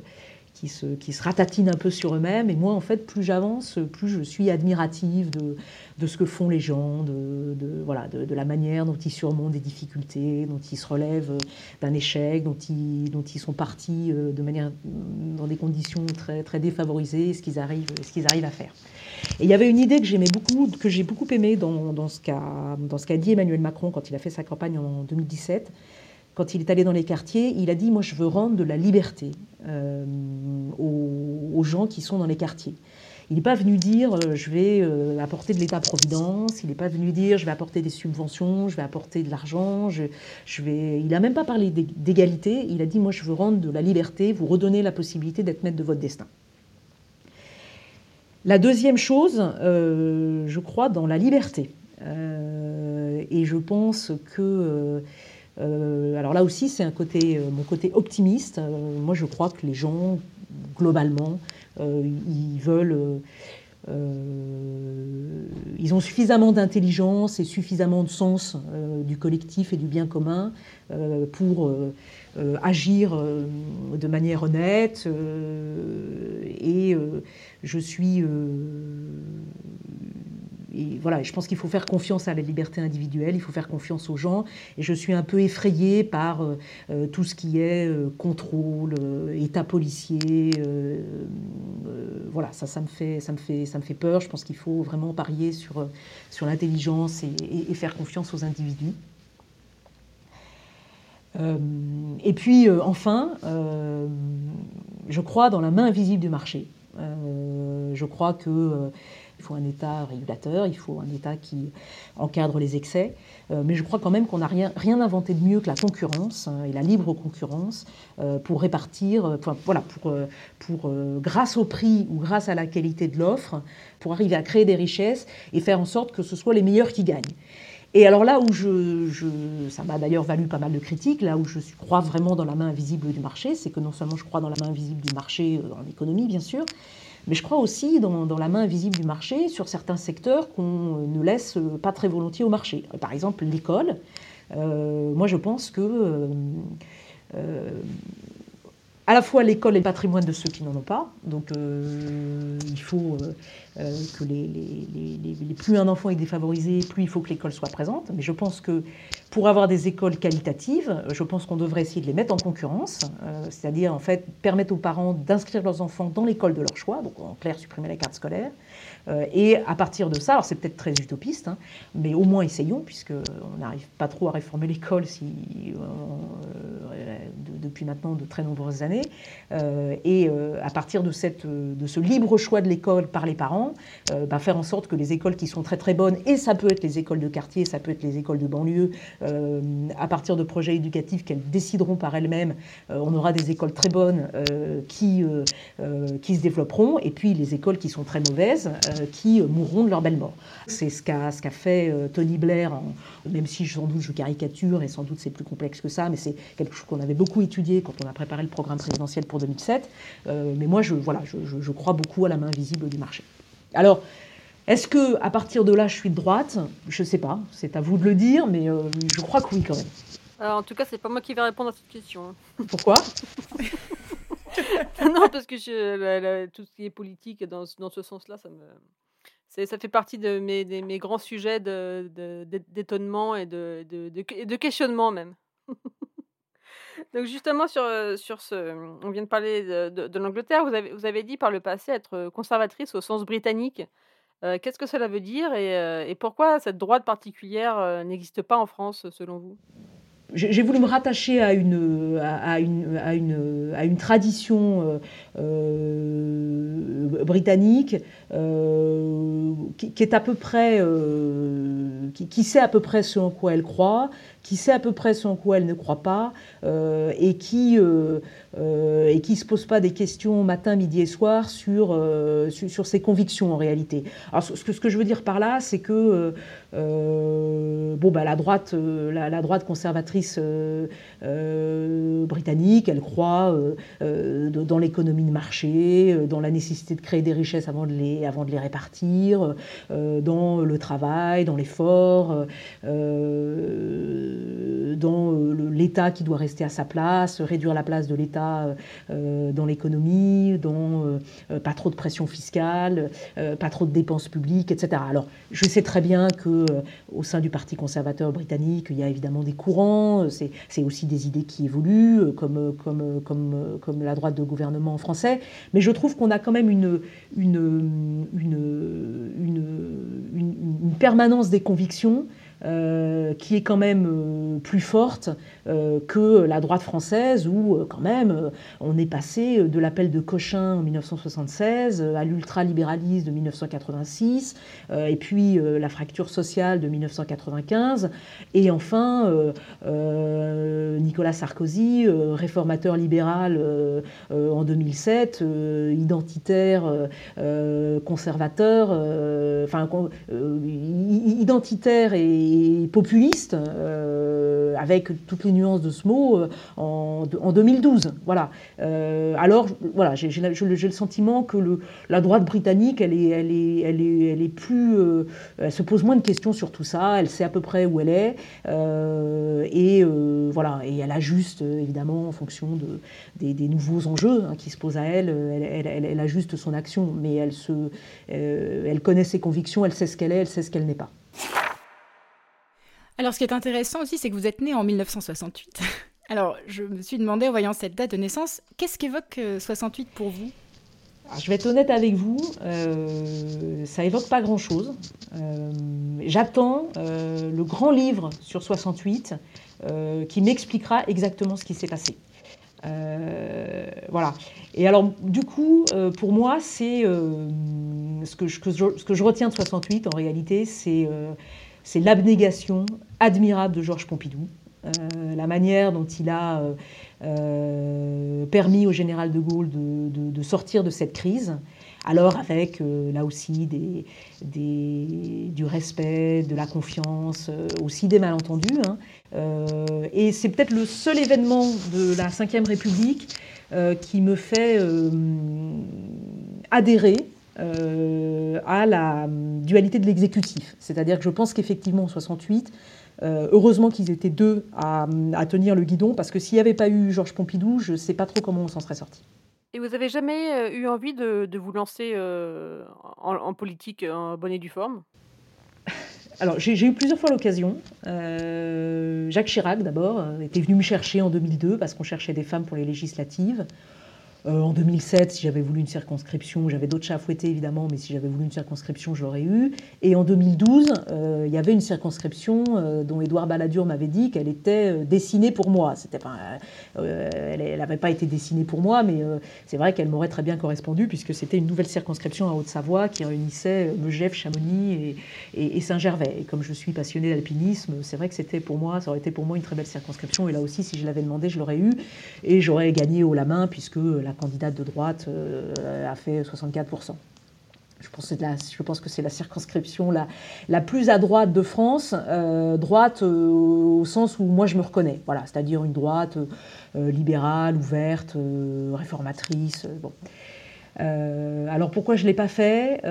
qui se, qui se ratatinent un peu sur eux-mêmes. Et moi, en fait, plus j'avance, plus je suis admirative de, de ce que font les gens, de, de voilà, de, la manière dont ils surmontent des difficultés, dont ils se relèvent d'un échec, dont ils, dont ils sont partis euh, de manière, dans des conditions très, très défavorisées, ce qu'ils arrivent, ce qu'ils arrivent à faire. Et il y avait une idée que j'aimais beaucoup, que j'ai beaucoup aimée dans, dans ce qu'a dit Emmanuel Macron quand il a fait sa campagne en 2017 quand il est allé dans les quartiers, il a dit Moi, je veux rendre de la liberté euh, aux, gens qui sont dans les quartiers. Il n'est pas venu dire je vais apporter de l'État-providence, il n'est pas venu dire je vais apporter des subventions, je vais apporter de l'argent, il n'a même pas parlé d'égalité, il a dit moi je veux rendre de la liberté, vous redonner la possibilité d'être maître de votre destin. La deuxième chose, je crois, dans la liberté. et je pense que euh, alors là aussi, c'est un côté, euh, mon côté optimiste. Euh, moi, je crois que les gens, globalement, ils veulent. ils ont suffisamment d'intelligence et suffisamment de sens du collectif et du bien commun pour agir de manière honnête. et je suis et je pense qu'il faut faire confiance à la liberté individuelle, il faut faire confiance aux gens. Et je suis un peu effrayée par euh, euh, tout ce qui est euh, contrôle, état policier. voilà, ça, me fait, ça me fait, ça me fait peur. Je pense qu'il faut vraiment parier sur sur l'intelligence et, faire confiance aux individus. et puis enfin, je crois dans la main invisible du marché. je crois que il faut un État régulateur, il faut un État qui encadre les excès. Euh, mais je crois quand même qu'on n'a rien, inventé de mieux que la concurrence hein, et la libre concurrence euh, pour répartir, euh, voilà, pour, grâce au prix ou grâce à la qualité de l'offre, pour arriver à créer des richesses et faire en sorte que ce soit les meilleurs qui gagnent. Et alors là où je, je ça m'a d'ailleurs valu pas mal de critiques, là où je crois vraiment dans la main invisible du marché, c'est que non seulement je crois dans la main invisible du marché en économie, bien sûr, mais je crois aussi dans, la main invisible du marché sur certains secteurs qu'on ne laisse pas très volontiers au marché. Par exemple, l'école. Euh, moi, je pense que euh, euh, à la fois l'école est le patrimoine de ceux qui n'en ont pas, donc il faut euh, que les, plus un enfant est défavorisé, plus il faut que l'école soit présente. Mais je pense que pour avoir des écoles qualitatives, je pense qu'on devrait essayer de les mettre en concurrence, euh, c'est-à-dire en fait permettre aux parents d'inscrire leurs enfants dans l'école de leur choix, donc en clair supprimer la carte scolaire. Euh, et à partir de ça, alors c'est peut-être très utopiste, hein, mais au moins essayons, puisqu'on n'arrive pas trop à réformer l'école si, depuis maintenant de très nombreuses années. et à partir de, cette, de ce libre choix de l'école par les parents, euh, bah, faire en sorte que les écoles qui sont très très bonnes, et ça peut être les écoles de quartier, ça peut être les écoles de banlieue, euh, à partir de projets éducatifs qu'elles décideront par elles-mêmes, euh, on aura des écoles très bonnes qui, qui se développeront, et puis les écoles qui sont très mauvaises, qui mourront de leur belle mort. C'est ce qu'a ce qu'a fait Tony Blair, même si sans doute je caricature, et sans doute c'est plus complexe que ça, mais c'est quelque chose qu'on avait beaucoup étudié quand on a préparé le programme présidentiel pour 2007. mais moi, je, voilà, je, je crois beaucoup à la main invisible du marché. Alors, est-ce que à partir de là, je suis de droite? Je ne sais pas. C'est à vous de le dire, mais euh, je crois que oui quand même. Alors, en tout cas, c'est pas moi qui vais répondre à cette question. Pourquoi? Non, parce que tout ce qui est politique dans, dans ce sens-là, ça me, ça fait partie de mes, mes grands sujets d'étonnement et de, de, de, questionnement même. Donc justement sur, sur ce, on vient de parler de, l'Angleterre, vous avez, vous avez dit par le passé être conservatrice au sens britannique. Qu'est-ce que cela veut dire et, et pourquoi cette droite particulière n'existe pas en France selon vous? J'ai voulu me rattacher à une, à une, à une, à une tradition euh, britannique euh, qui, est à peu près, euh, qui, qui, sait à peu près ce en quoi elle croit, qui sait à peu près ce en quoi elle ne croit pas, euh, et qui euh, euh, et qui se pose pas des questions matin, midi et soir sur, sur, sur, ses convictions en réalité. Alors ce que, je veux dire par là, c'est que bon bah la droite, la, droite conservatrice britannique, elle croit dans l'économie de marché, dans la nécessité de créer des richesses avant de les, avant de les répartir, dans le travail, dans l'effort. Euh, dans euh, l'État qui doit rester à sa place, réduire la place de l'État euh, dans l'économie, dans pas trop de pression fiscale, pas trop de dépenses publiques, etc. Alors, je sais très bien que au sein du Parti conservateur britannique, il y a évidemment des courants, c'est aussi des idées qui évoluent, comme, la droite de gouvernement français, mais je trouve qu'on a quand même une permanence des convictions qui est quand même plus forte que la droite française, où quand même on est passé de l'appel de Cochin en 1976 à l'ultralibéralisme de 1986, et puis la fracture sociale de 1995, et enfin Nicolas Sarkozy, réformateur libéral en 2007, identitaire, conservateur, enfin identitaire et populiste, avec toutes les nuances de ce mot, en, en 2012. Voilà. alors, voilà, j'ai le sentiment que la droite britannique, elle est, elle est, elle est, elle est plus, elle se pose moins de questions sur tout ça. Elle sait à peu près où elle est, et voilà, et elle ajuste évidemment en fonction de, des, nouveaux enjeux hein, qui se posent à elle. Elle, elle, elle, ajuste son action, mais elle se, elle connaît ses convictions, elle sait ce qu'elle est, elle sait ce qu'elle n'est pas. Alors, ce qui est intéressant aussi, c'est que vous êtes né en 1968. Alors, je me suis demandé, en voyant cette date de naissance, qu'est-ce qu'évoque 68 pour vous? Je vais être honnête avec vous, euh, ça évoque pas grand-chose. Euh, j'attends euh, le grand livre sur 68 qui m'expliquera exactement ce qui s'est passé. voilà. Et alors, du coup, pour moi, c'est ce, que je, retiens de 68, en réalité, c'est l'abnégation admirable de Georges Pompidou, la manière dont il a euh, permis au général de Gaulle de, sortir de cette crise. Alors avec euh, là aussi du respect, de la confiance, euh, aussi des malentendus. Hein. et c'est peut-être le seul événement de la Ve République qui me fait adhérer à la dualité de l'exécutif. C'est-à-dire que je pense qu'effectivement en 68, euh, heureusement qu'ils étaient deux à, tenir le guidon, parce que s'il n'y avait pas eu Georges Pompidou, je ne sais pas trop comment on s'en serait sorti. Et vous avez jamais euh, eu envie de, vous lancer euh, en, politique en bonne et due forme? Alors, j'ai eu plusieurs fois l'occasion. Jacques Chirac, d'abord, était venu me chercher en 2002 parce qu'on cherchait des femmes pour les législatives. Euh, en 2007, si j'avais voulu une circonscription, j'avais d'autres chats à fouetter évidemment, mais si j'avais voulu une circonscription, je l'aurais eu. Et en 2012, euh, il y avait une circonscription euh, dont Édouard Balladur m'avait dit qu'elle était dessinée pour moi. C'était pas, elle n'avait pas été dessinée pour moi, mais c'est vrai qu'elle m'aurait très bien correspondu puisque c'était une nouvelle circonscription à Haute-Savoie qui réunissait Megève, Chamonix et, Saint-Gervais. Et comme je suis passionné d'alpinisme, c'est vrai que c'était pour moi, ça aurait été pour moi une très belle circonscription. Et là aussi, si je l'avais demandé, je l'aurais eu et j'aurais gagné haut la main puisque la la candidate de droite euh, a fait 64%. Je pense, que c'est la circonscription la, la, plus à droite de France, euh, droite euh, au sens où moi je me reconnais, voilà, c'est-à-dire une droite libérale, ouverte, réformatrice. bon. alors pourquoi je ne l'ai pas fait Il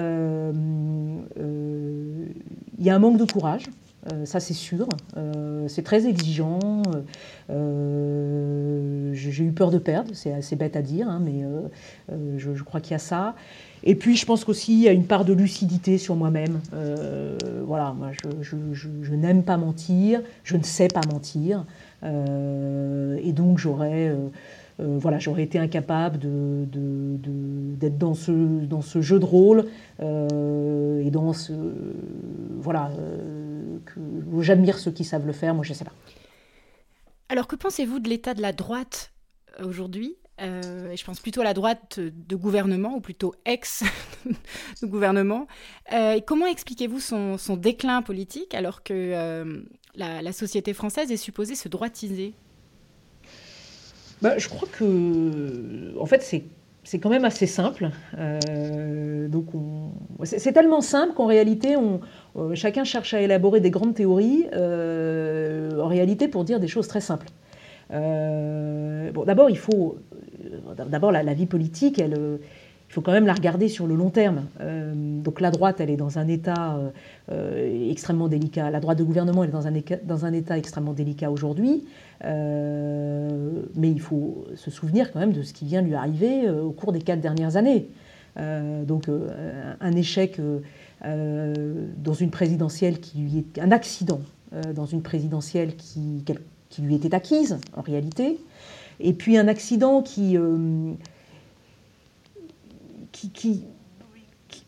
y a un manque de courage. Euh, ça c'est sûr. Euh, c'est très exigeant. Euh, j'ai eu peur de perdre, c'est assez bête à dire, hein, mais je, crois qu'il y a ça. Et puis je pense qu'aussi il y a une part de lucidité sur moi-même. voilà, moi je, n'aime pas mentir, je ne sais pas mentir, et donc j'aurais voilà, j'aurais été incapable d'être de, dans, ce, dans ce jeu de rôle et dans ce. Voilà, j'admire ceux qui savent le faire, moi je ne sais pas. Alors que pensez-vous de l'état de la droite euh, aujourd'hui euh, je pense plutôt à la droite de gouvernement, ou plutôt ex de gouvernement. Euh, comment expliquez-vous son, déclin politique alors que la, société française est supposée se droitiser? Bah, Je crois que, en fait, c'est c'est quand même assez simple. Euh, c'est tellement simple qu'en réalité, euh, chacun cherche à élaborer des grandes théories, euh, en réalité pour dire des choses très simples. d'abord, il faut, d'abord la, vie politique, elle, il faut quand même la regarder sur le long terme. donc la droite, elle est dans un état extrêmement délicat. La droite de gouvernement, elle est dans un, état extrêmement délicat aujourd'hui. Euh, mais il faut se souvenir quand même de ce qui vient lui arriver euh, au cours des quatre dernières années. Euh, donc un échec dans une présidentielle qui lui est un accident dans une présidentielle qui, lui était acquise en réalité, et puis un accident qui, qui, qui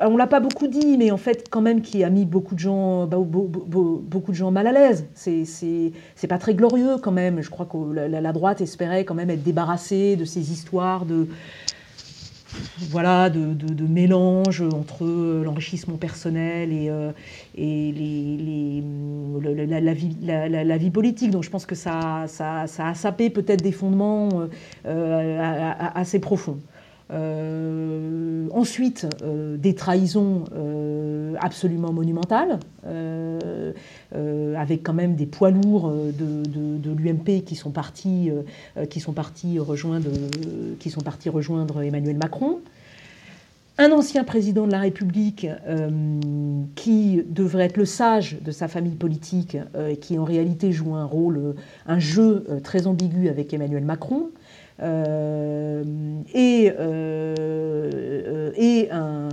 on l'a pas beaucoup dit, mais en fait, quand même, qui a mis beaucoup de gens, bah, beaucoup de gens mal à l'aise. C'est, c'est, pas très glorieux, quand même. Je crois que la, droite espérait quand même être débarrassée de ces histoires de, voilà, de, mélange entre l'enrichissement personnel et, euh, la, vie, politique. Donc je pense que ça, ça, a sapé peut-être des fondements euh, assez profonds. Euh, ensuite, euh, des trahisons euh, absolument monumentales, avec quand même des poids lourds de, l'UMP qui sont partis, rejoindre, qui sont partis rejoindre Emmanuel Macron. Un ancien président de la République qui devrait être le sage de sa famille politique et qui en réalité joue un rôle, un jeu très ambigu avec Emmanuel Macron. Euh, et, euh, un,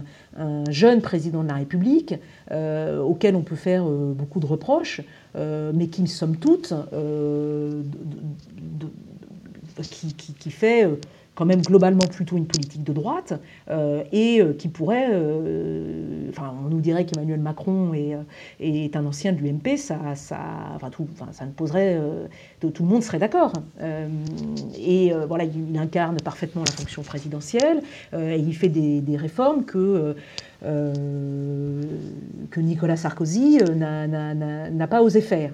jeune président de la République euh, auquel on peut faire beaucoup de reproches, mais qui, somme toute, qui, qui, fait quand même globalement plutôt une politique de droite euh, et euh, qui pourrait, euh, enfin on nous dirait qu'Emmanuel Macron est, est, un ancien de l'UMP, ça, ça, enfin, tout, enfin, ça ne poserait, tout le monde serait d'accord. et voilà, il incarne parfaitement la fonction présidentielle et il fait des, des réformes que que Nicolas Sarkozy n'a pas osé faire.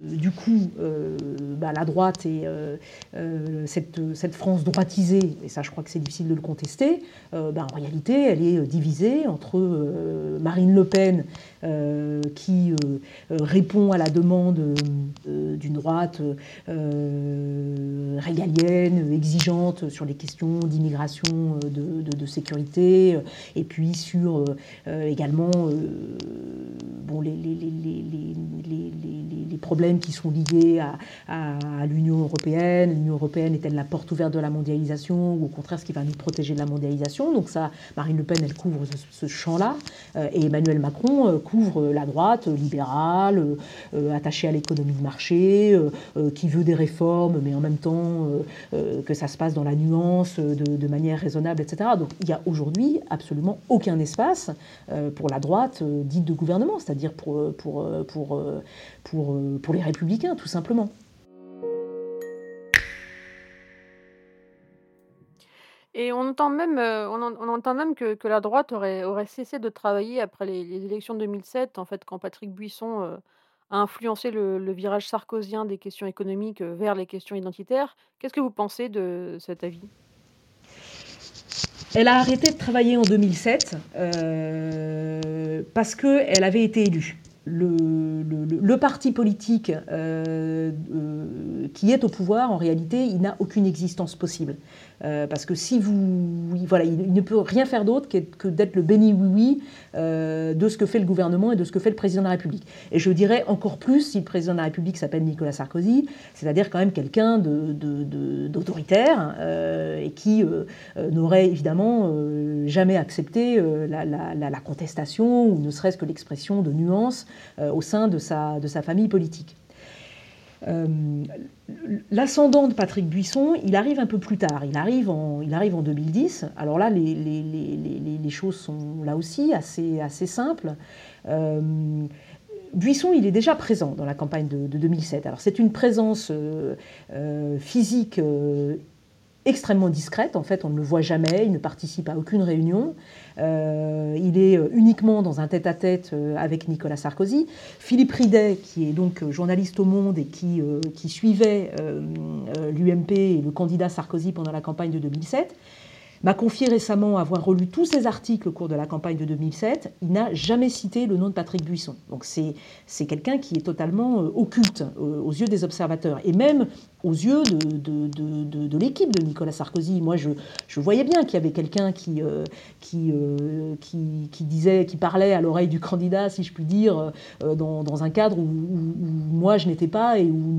Du coup, euh, bah, la droite et euh, euh, cette, France droitisée, et ça je crois que c'est difficile de le contester, bah, en réalité elle est divisée entre Marine Le Pen qui répond à la demande d'une droite régalienne, exigeante sur les questions d'immigration, de, sécurité, et puis sur également bon, les, les problèmes qui sont liées à, l'Union européenne. L'Union européenne est-elle la porte ouverte de la mondialisation ou au contraire ce qui va nous protéger de la mondialisation? Donc ça, Marine Le Pen, elle couvre ce, champ-là. Euh, et Emmanuel Macron euh, couvre la droite libérale, euh, attachée à l'économie de marché, qui veut des réformes, mais en même temps que ça se passe dans la nuance, de, manière raisonnable, etc. Donc il n'y a aujourd'hui absolument aucun espace pour la droite dite de gouvernement, c'est-à-dire pour, pour, pour, pour les républicains, tout simplement. Et on entend même, euh, on, entend même que, la droite aurait, aurait cessé de travailler après les, élections de 2007, en fait, quand Patrick Buisson euh, a influencé le, virage sarkozien des questions économiques euh, vers les questions identitaires. Qu'est-ce que vous pensez de cet avis? Elle a arrêté de travailler en 2007 parce qu'elle avait été élue le, parti politique qui est au pouvoir, en réalité, il n'a aucune existence possible. Euh, parce que si vous. Voilà, il, ne peut rien faire d'autre que, d'être le béni-oui-oui de ce que fait le gouvernement et de ce que fait le président de la République. Et je dirais encore plus si le président de la République s'appelle Nicolas Sarkozy, c'est-à-dire quand même quelqu'un d'autoritaire de, et qui n'aurait évidemment jamais accepté la, contestation ou ne serait-ce que l'expression de nuances euh, au sein de sa famille politique. Euh, l'ascendant de Patrick Buisson, il arrive un peu plus tard. Il arrive en, il arrive en 2010. Alors là, les, les, les, les choses sont là aussi assez, assez simples. Euh, Buisson, il est déjà présent dans la campagne de, 2007. Alors c'est une présence physique extrêmement discrète. En fait, on ne le voit jamais, il ne participe à aucune réunion. Euh, il est euh, uniquement dans un tête-à-tête euh, avec Nicolas Sarkozy. Philippe Ridet, qui est donc journaliste au Monde et qui, qui suivait l'UMP et le candidat Sarkozy pendant la campagne de 2007, m'a confié récemment avoir relu tous ses articles au cours de la campagne de 2007. Il n'a jamais cité le nom de Patrick Buisson. Donc c'est quelqu'un qui est totalement euh, occulte euh, aux yeux des observateurs et même aux yeux de, l'équipe de Nicolas Sarkozy. Moi, je, voyais bien qu'il y avait quelqu'un qui, euh, qui, qui, disait, qui parlait à l'oreille du candidat, si je puis dire, dans, un cadre où, où moi je n'étais pas et où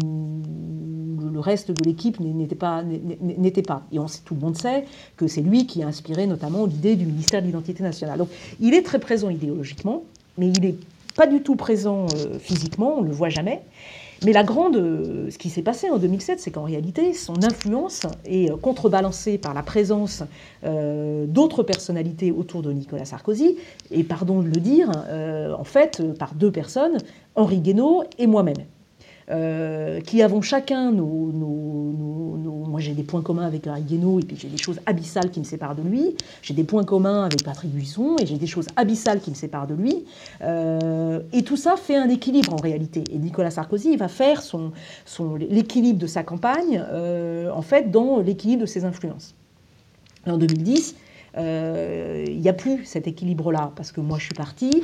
le reste de l'équipe n'était pas, n'était pas. Et tout le monde sait que c'est lui qui a inspiré notamment l'idée du ministère de l'identité nationale. Donc il est très présent idéologiquement, mais il n'est pas du tout présent euh, physiquement, on ne le voit jamais. Mais la grande, ce qui s'est passé en 2007, c'est qu'en réalité, son influence est contrebalancée par la présence d'autres personnalités autour de Nicolas Sarkozy, et pardon de le dire, en fait, par deux personnes, Henri Guénaud et moi-même. Euh, qui avons chacun nos... moi j'ai des points communs avec Harry Guénaud et puis j'ai des choses abyssales qui me séparent de lui. J'ai des points communs avec Patrick Buisson et j'ai des choses abyssales qui me séparent de lui. Euh, et tout ça fait un équilibre en réalité. Et Nicolas Sarkozy va faire son, l'équilibre de sa campagne euh, en fait dans l'équilibre de ses influences. En 2010, il n'y a plus cet équilibre-là parce que moi je suis partie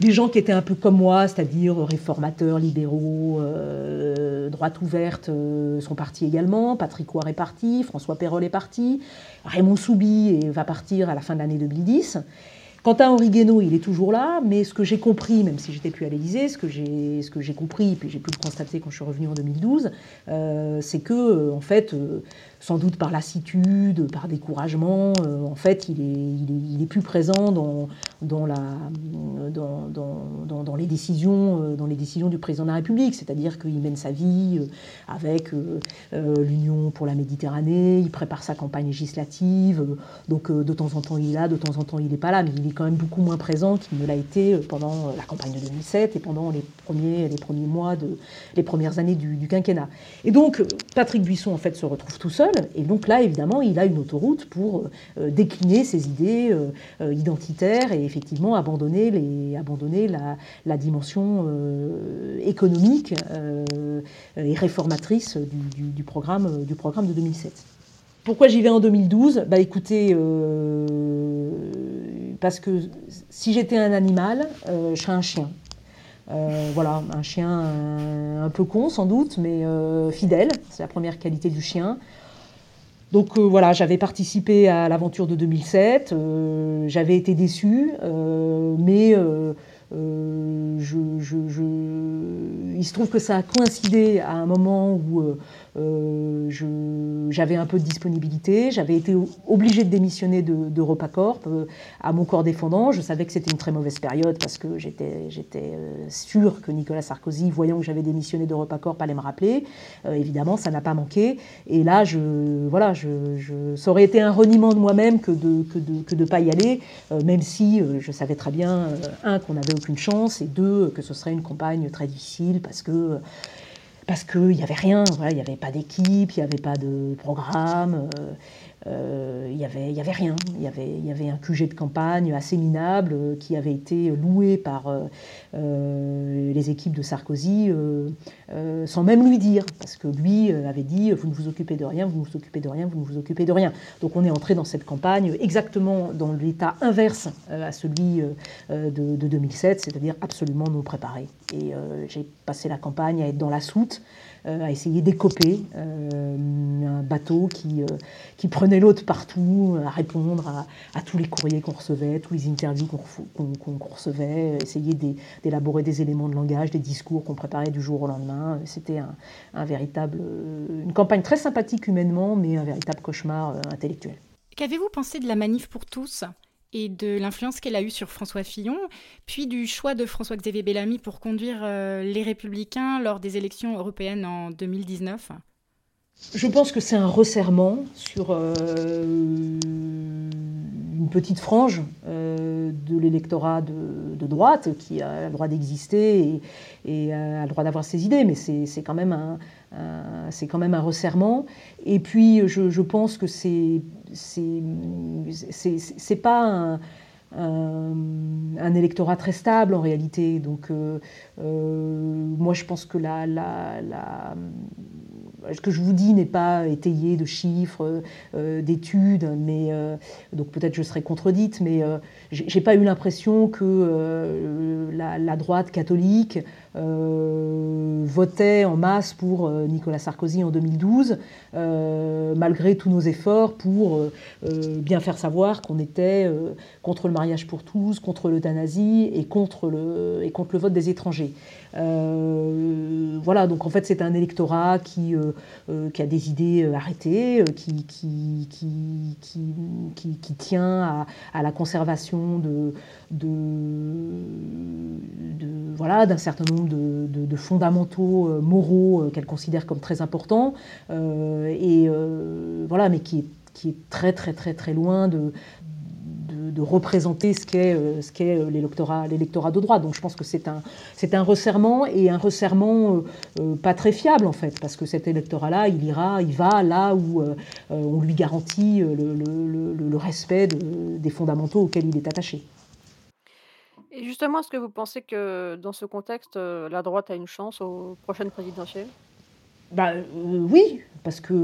des gens qui étaient un peu comme moi, c'est-à-dire réformateurs, libéraux, euh, droite ouverte, euh, sont partis également. Patrick Ouar est parti, François Perrol est parti, Raymond Soubi va partir à la fin de l'année 2010. Quant à Henri Guénaud, il est toujours là, mais ce que j'ai compris, même si j'étais plus à l'Élysée, ce que j'ai ce que j'ai compris, puis j'ai pu le constater quand je suis revenu en 2012, euh, c'est que en fait sans doute par lassitude, par découragement. Euh, en fait, il est, il est, plus présent dans, dans, la, dans, dans, dans, les décisions, euh, dans les décisions du président de la République. C'est-à-dire qu'il mène sa vie euh, avec l'Union pour la Méditerranée, il prépare sa campagne législative. donc, de temps en temps, il est là, de temps en temps, il n'est pas là, mais il est quand même beaucoup moins présent qu'il ne l'a été pendant la campagne de 2007 et pendant les premiers, les premiers mois, de, les premières années du, du quinquennat. Et donc, Patrick Buisson, en fait, se retrouve tout seul. Et donc là, évidemment, il a une autoroute pour euh, décliner ses idées euh, euh, identitaires et effectivement abandonner, les, abandonner la, dimension économique et réformatrice du, programme, du programme de 2007. Pourquoi j'y vais en 2012 Bah écoutez, parce que si j'étais un animal, je serais un chien. voilà, un chien un, peu con sans doute, mais fidèle. C'est la première qualité du chien. Donc euh, voilà, j'avais participé à l'aventure de 2007, euh, j'avais été déçu, euh, mais je, il se trouve que ça a coïncidé à un moment où euh, j'avais un peu de disponibilité, j'avais été obligée de démissionner de, euh, à mon corps défendant. Je savais que c'était une très mauvaise période parce que j'étais euh, sûre que Nicolas Sarkozy, voyant que j'avais démissionné de Corp allait me rappeler. évidemment, ça n'a pas manqué. Et là, voilà, ça aurait été un reniement de moi-même que de ne pas y aller, même si je savais très bien, un, qu'on n'avait aucune chance, et deux, que ce serait une campagne très difficile parce que parce qu'il n'y avait rien, il n'y avait pas d'équipe, il n'y avait pas de programme. Euh, euh, il n'y avait, y avait rien. Il y avait, y avait un QG de campagne assez minable euh, qui avait été loué par euh, les équipes de Sarkozy sans même lui dire, parce que lui avait dit vous ne vous occupez de rien, vous ne vous occupez de rien, vous ne vous occupez de rien. Donc on est entré dans cette campagne exactement dans l'état inverse à celui de, de 2007, c'est-à-dire absolument non préparé. Et j'ai passé la campagne à être dans la soute. Euh, à essayer d'écoper euh, un bateau qui, euh, qui prenait l'autre partout, à répondre à, tous les courriers qu'on recevait, tous les interviews qu'on recevait, essayer d'élaborer des éléments de langage, des discours qu'on préparait du jour au lendemain. C'était un, véritable, une campagne très sympathique humainement, mais un véritable cauchemar intellectuel. Qu'avez-vous pensé de la manif pour tous? Et de l'influence qu'elle a eue sur François Fillon, puis du choix de François-Xavier Bellamy pour conduire euh, les Républicains lors des élections européennes en 2019 Je pense que c'est un resserrement sur euh, une petite frange euh, de l'électorat de, droite qui a le droit d'exister et, a le droit d'avoir ses idées, mais c'est quand même un, c'est quand même un resserrement. Et puis, je, pense que c'est c'est pas un, électorat très stable en réalité. Donc, euh, euh, moi, je pense que la, la, la, ce que je vous dis n'est pas étayé de chiffres, euh, d'études, mais donc peut-être je serai contredite, mais j'ai pas eu l'impression que la, la, droite catholique euh, votait en masse pour euh, Nicolas Sarkozy en 2012, euh, malgré tous nos efforts pour bien faire savoir qu'on était contre le mariage pour tous, contre l'euthanasie et contre le, et contre le vote des étrangers. Voilà, donc en fait c'est un électorat qui, qui a des idées arrêtées, qui, tient à, la conservation de voilà, d'un certain nombre de, fondamentaux moraux qu'elle considère comme très importants, et voilà, mais qui est, qui est très très très très loin de, de, représenter ce qu'est euh, ce qu'est euh, l'électorat l'électorat de droite. Donc je pense que c'est un c'est un resserrement et un resserrement euh, pas très fiable en fait parce que cet électorat-là il ira il va là où on lui garantit le, le, le, respect des fondamentaux auxquels il est attaché. Et justement, est-ce que vous pensez que dans ce contexte, la droite a une chance aux prochaines présidentielles bah, Oui, parce que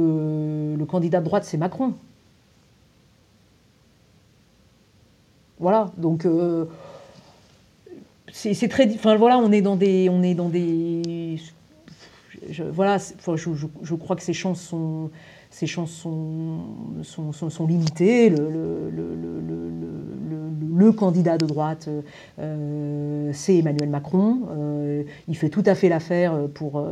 le candidat de droite, c'est Macron. Voilà, donc euh, c'est très. Enfin voilà, on est dans des. On est dans des voilà, je, je, crois que ces chances sont, ces chances sont, sont, sont, limitées. Le, le, le, candidat de droite, euh, c'est Emmanuel Macron. Euh, il fait tout à fait l'affaire pour,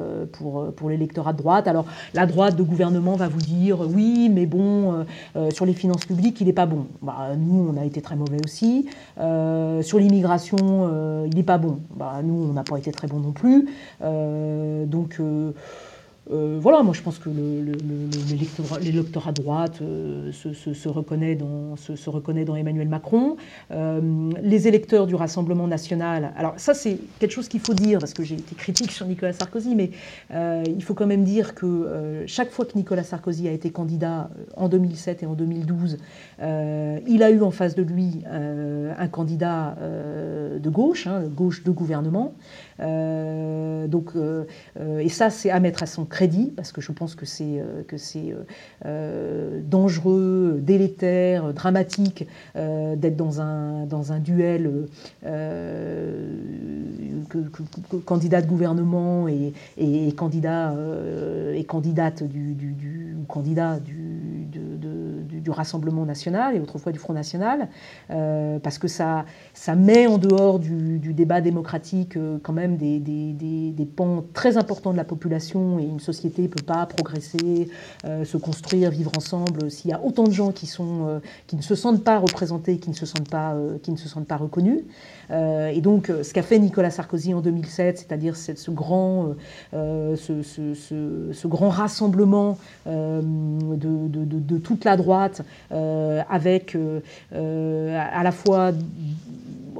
l'électorat de droite. Alors, la droite de gouvernement va vous dire oui, mais bon, euh, sur les finances publiques, il n'est pas bon. Bah, nous, on a été très mauvais aussi. sur l'immigration, il n'est pas bon. Bah, nous, on n'a pas été très bon non plus. donc, euh, voilà, moi je pense que l'électorat droite euh, se, reconnaît dans, Emmanuel Macron. Euh, les électeurs du Rassemblement national, alors ça c'est quelque chose qu'il faut dire, parce que j'ai été critique sur Nicolas Sarkozy, mais il faut quand même dire que chaque fois que Nicolas Sarkozy a été candidat en 2007 et en 2012, il a eu en face de lui un candidat de gauche, hein, gauche de gouvernement. Donc, et ça c'est à mettre à son crédit, parce que je pense que c'est euh, euh, euh, dangereux, délétère, dramatique d'être dans un, dans un duel candidat de gouvernement et, et, candidat et candidate du, du, candidat du, du, Rassemblement national et autrefois du Front national, parce que ça, ça met en dehors du, débat démocratique quand même des, des, des, des, pans très importants de la population et une société ne peut pas progresser, euh, se construire, vivre ensemble, s'il y a autant de gens qui, sont, euh, qui ne se sentent pas représentés, qui ne se sentent pas, euh, qui ne se sentent pas reconnus. et donc, ce qu'a fait Nicolas Sarkozy en 2007, c'est-à-dire ce grand, ce, ce, grand rassemblement de, de, de, toute la droite, avec à la fois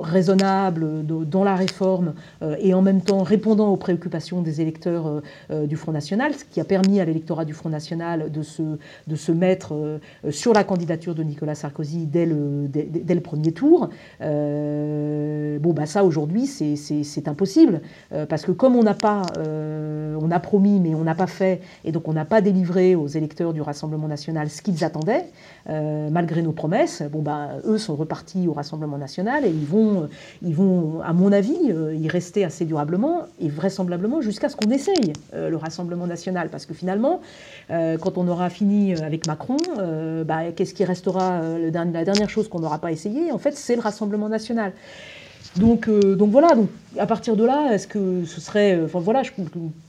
raisonnable dans la réforme euh, et en même temps répondant aux préoccupations des électeurs euh, euh, du Front National, ce qui a permis à l'électorat du Front National de se, de se mettre sur la candidature de Nicolas Sarkozy dès le, dès, le premier tour. bon, bah ça aujourd'hui, c'est impossible, parce que comme on n'a pas, on a promis, mais on n'a pas fait, et donc on n'a pas délivré aux électeurs du Rassemblement national ce qu'ils attendaient, malgré nos promesses, bon, bah, eux sont repartis au Rassemblement national et ils vont ils vont, à mon avis, euh, y rester assez durablement et vraisemblablement jusqu'à ce qu'on essaye euh, le Rassemblement national. Parce que finalement, euh, quand on aura fini avec Macron, bah, qu'est-ce qui restera La dernière chose qu'on n'aura pas essayé, en fait, c'est le Rassemblement national. Donc, donc voilà, donc à partir de là, est-ce que ce serait. Enfin voilà, je,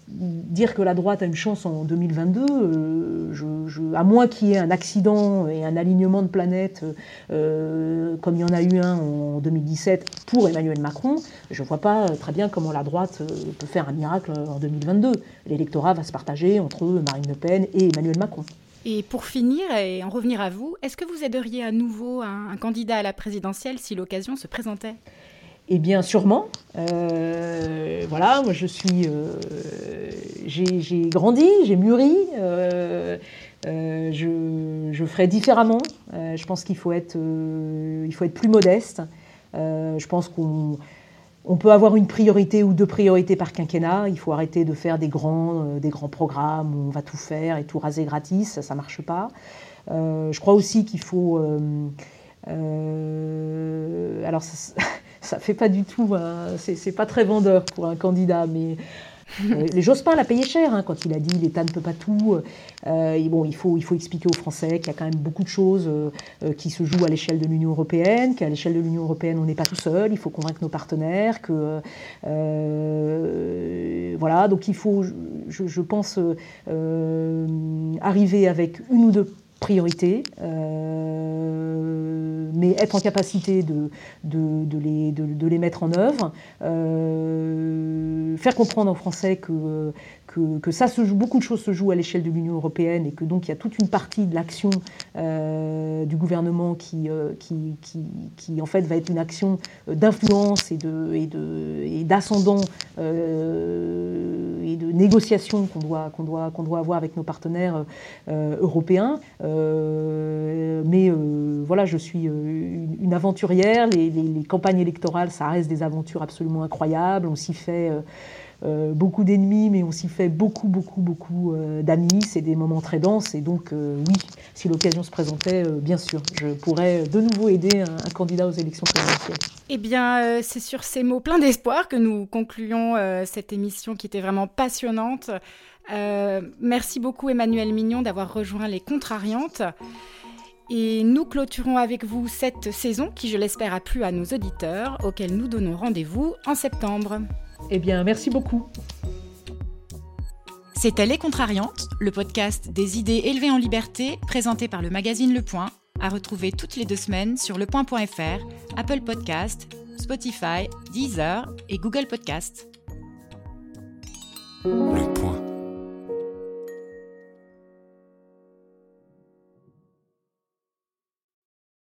dire que la droite a une chance en 2022, euh, à moins qu'il y ait un accident et un alignement de planètes euh, comme il y en a eu un en 2017 pour Emmanuel Macron, je ne vois pas très bien comment la droite euh, peut faire un miracle en 2022. L'électorat va se partager entre Marine Le Pen et Emmanuel Macron. Et pour finir et en revenir à vous, est-ce que vous aideriez à nouveau un candidat à la présidentielle si l'occasion se présentait? Eh bien, sûrement. Euh, voilà, moi je suis. Euh, j'ai grandi, j'ai mûri. Euh, je, je, ferai différemment. je pense qu'il faut, être, faut être plus modeste. je pense qu'on on peut avoir une priorité ou deux priorités par quinquennat. Il faut arrêter de faire des grands, des grands programmes où on va tout faire et tout raser gratis. Ça ne marche pas. je crois aussi qu'il faut. alors, ça, ça fait pas du tout, c'est pas très vendeur pour un candidat, mais euh, les Jospin l'a payé cher hein, quand il a dit l'État ne peut pas tout. Euh, bon, il faut, expliquer aux Français qu'il y a quand même beaucoup de choses euh, qui se jouent à l'échelle de l'Union européenne, qu'à l'échelle de l'Union européenne on n'est pas tout seul. Il faut convaincre nos partenaires que voilà. Donc il faut, je pense, arriver avec une ou deux priorité, euh, mais être en capacité de, de, les, de, les, mettre en œuvre, euh, faire comprendre aux Français que que, ça se joue, beaucoup de choses se jouent à l'échelle de l'Union européenne et que donc il y a toute une partie de l'action euh, du gouvernement qui, euh, qui, qui, en fait va être une action euh, d'influence et de et de et d'ascendant et de négociation qu'on doit qu'on doit qu'on doit avoir avec nos partenaires européens. mais voilà, je suis une, aventurière. Les, les, campagnes électorales, ça reste des aventures absolument incroyables. On s'y fait euh, beaucoup d'ennemis, mais on s'y fait beaucoup, beaucoup, beaucoup euh, d'amis. C'est des moments très denses. Et donc, euh, oui, si l'occasion se présentait, bien sûr, je pourrais de nouveau aider un, candidat aux élections présidentielles. Eh bien, c'est sur ces mots pleins d'espoir que nous concluons cette émission qui était vraiment passionnante. merci beaucoup, Emmanuel Mignon, d'avoir rejoint les Contrariantes. Et nous clôturons avec vous cette saison qui, je l'espère, a plu à nos auditeurs, auxquels nous donnons rendez-vous en septembre. Eh bien, merci beaucoup. C'était Les Contrariantes, le podcast des idées élevées en liberté, présenté par le magazine Le Point, à retrouver toutes les deux semaines sur lepoint.fr, Apple Podcast, Spotify, Deezer et Google Podcast.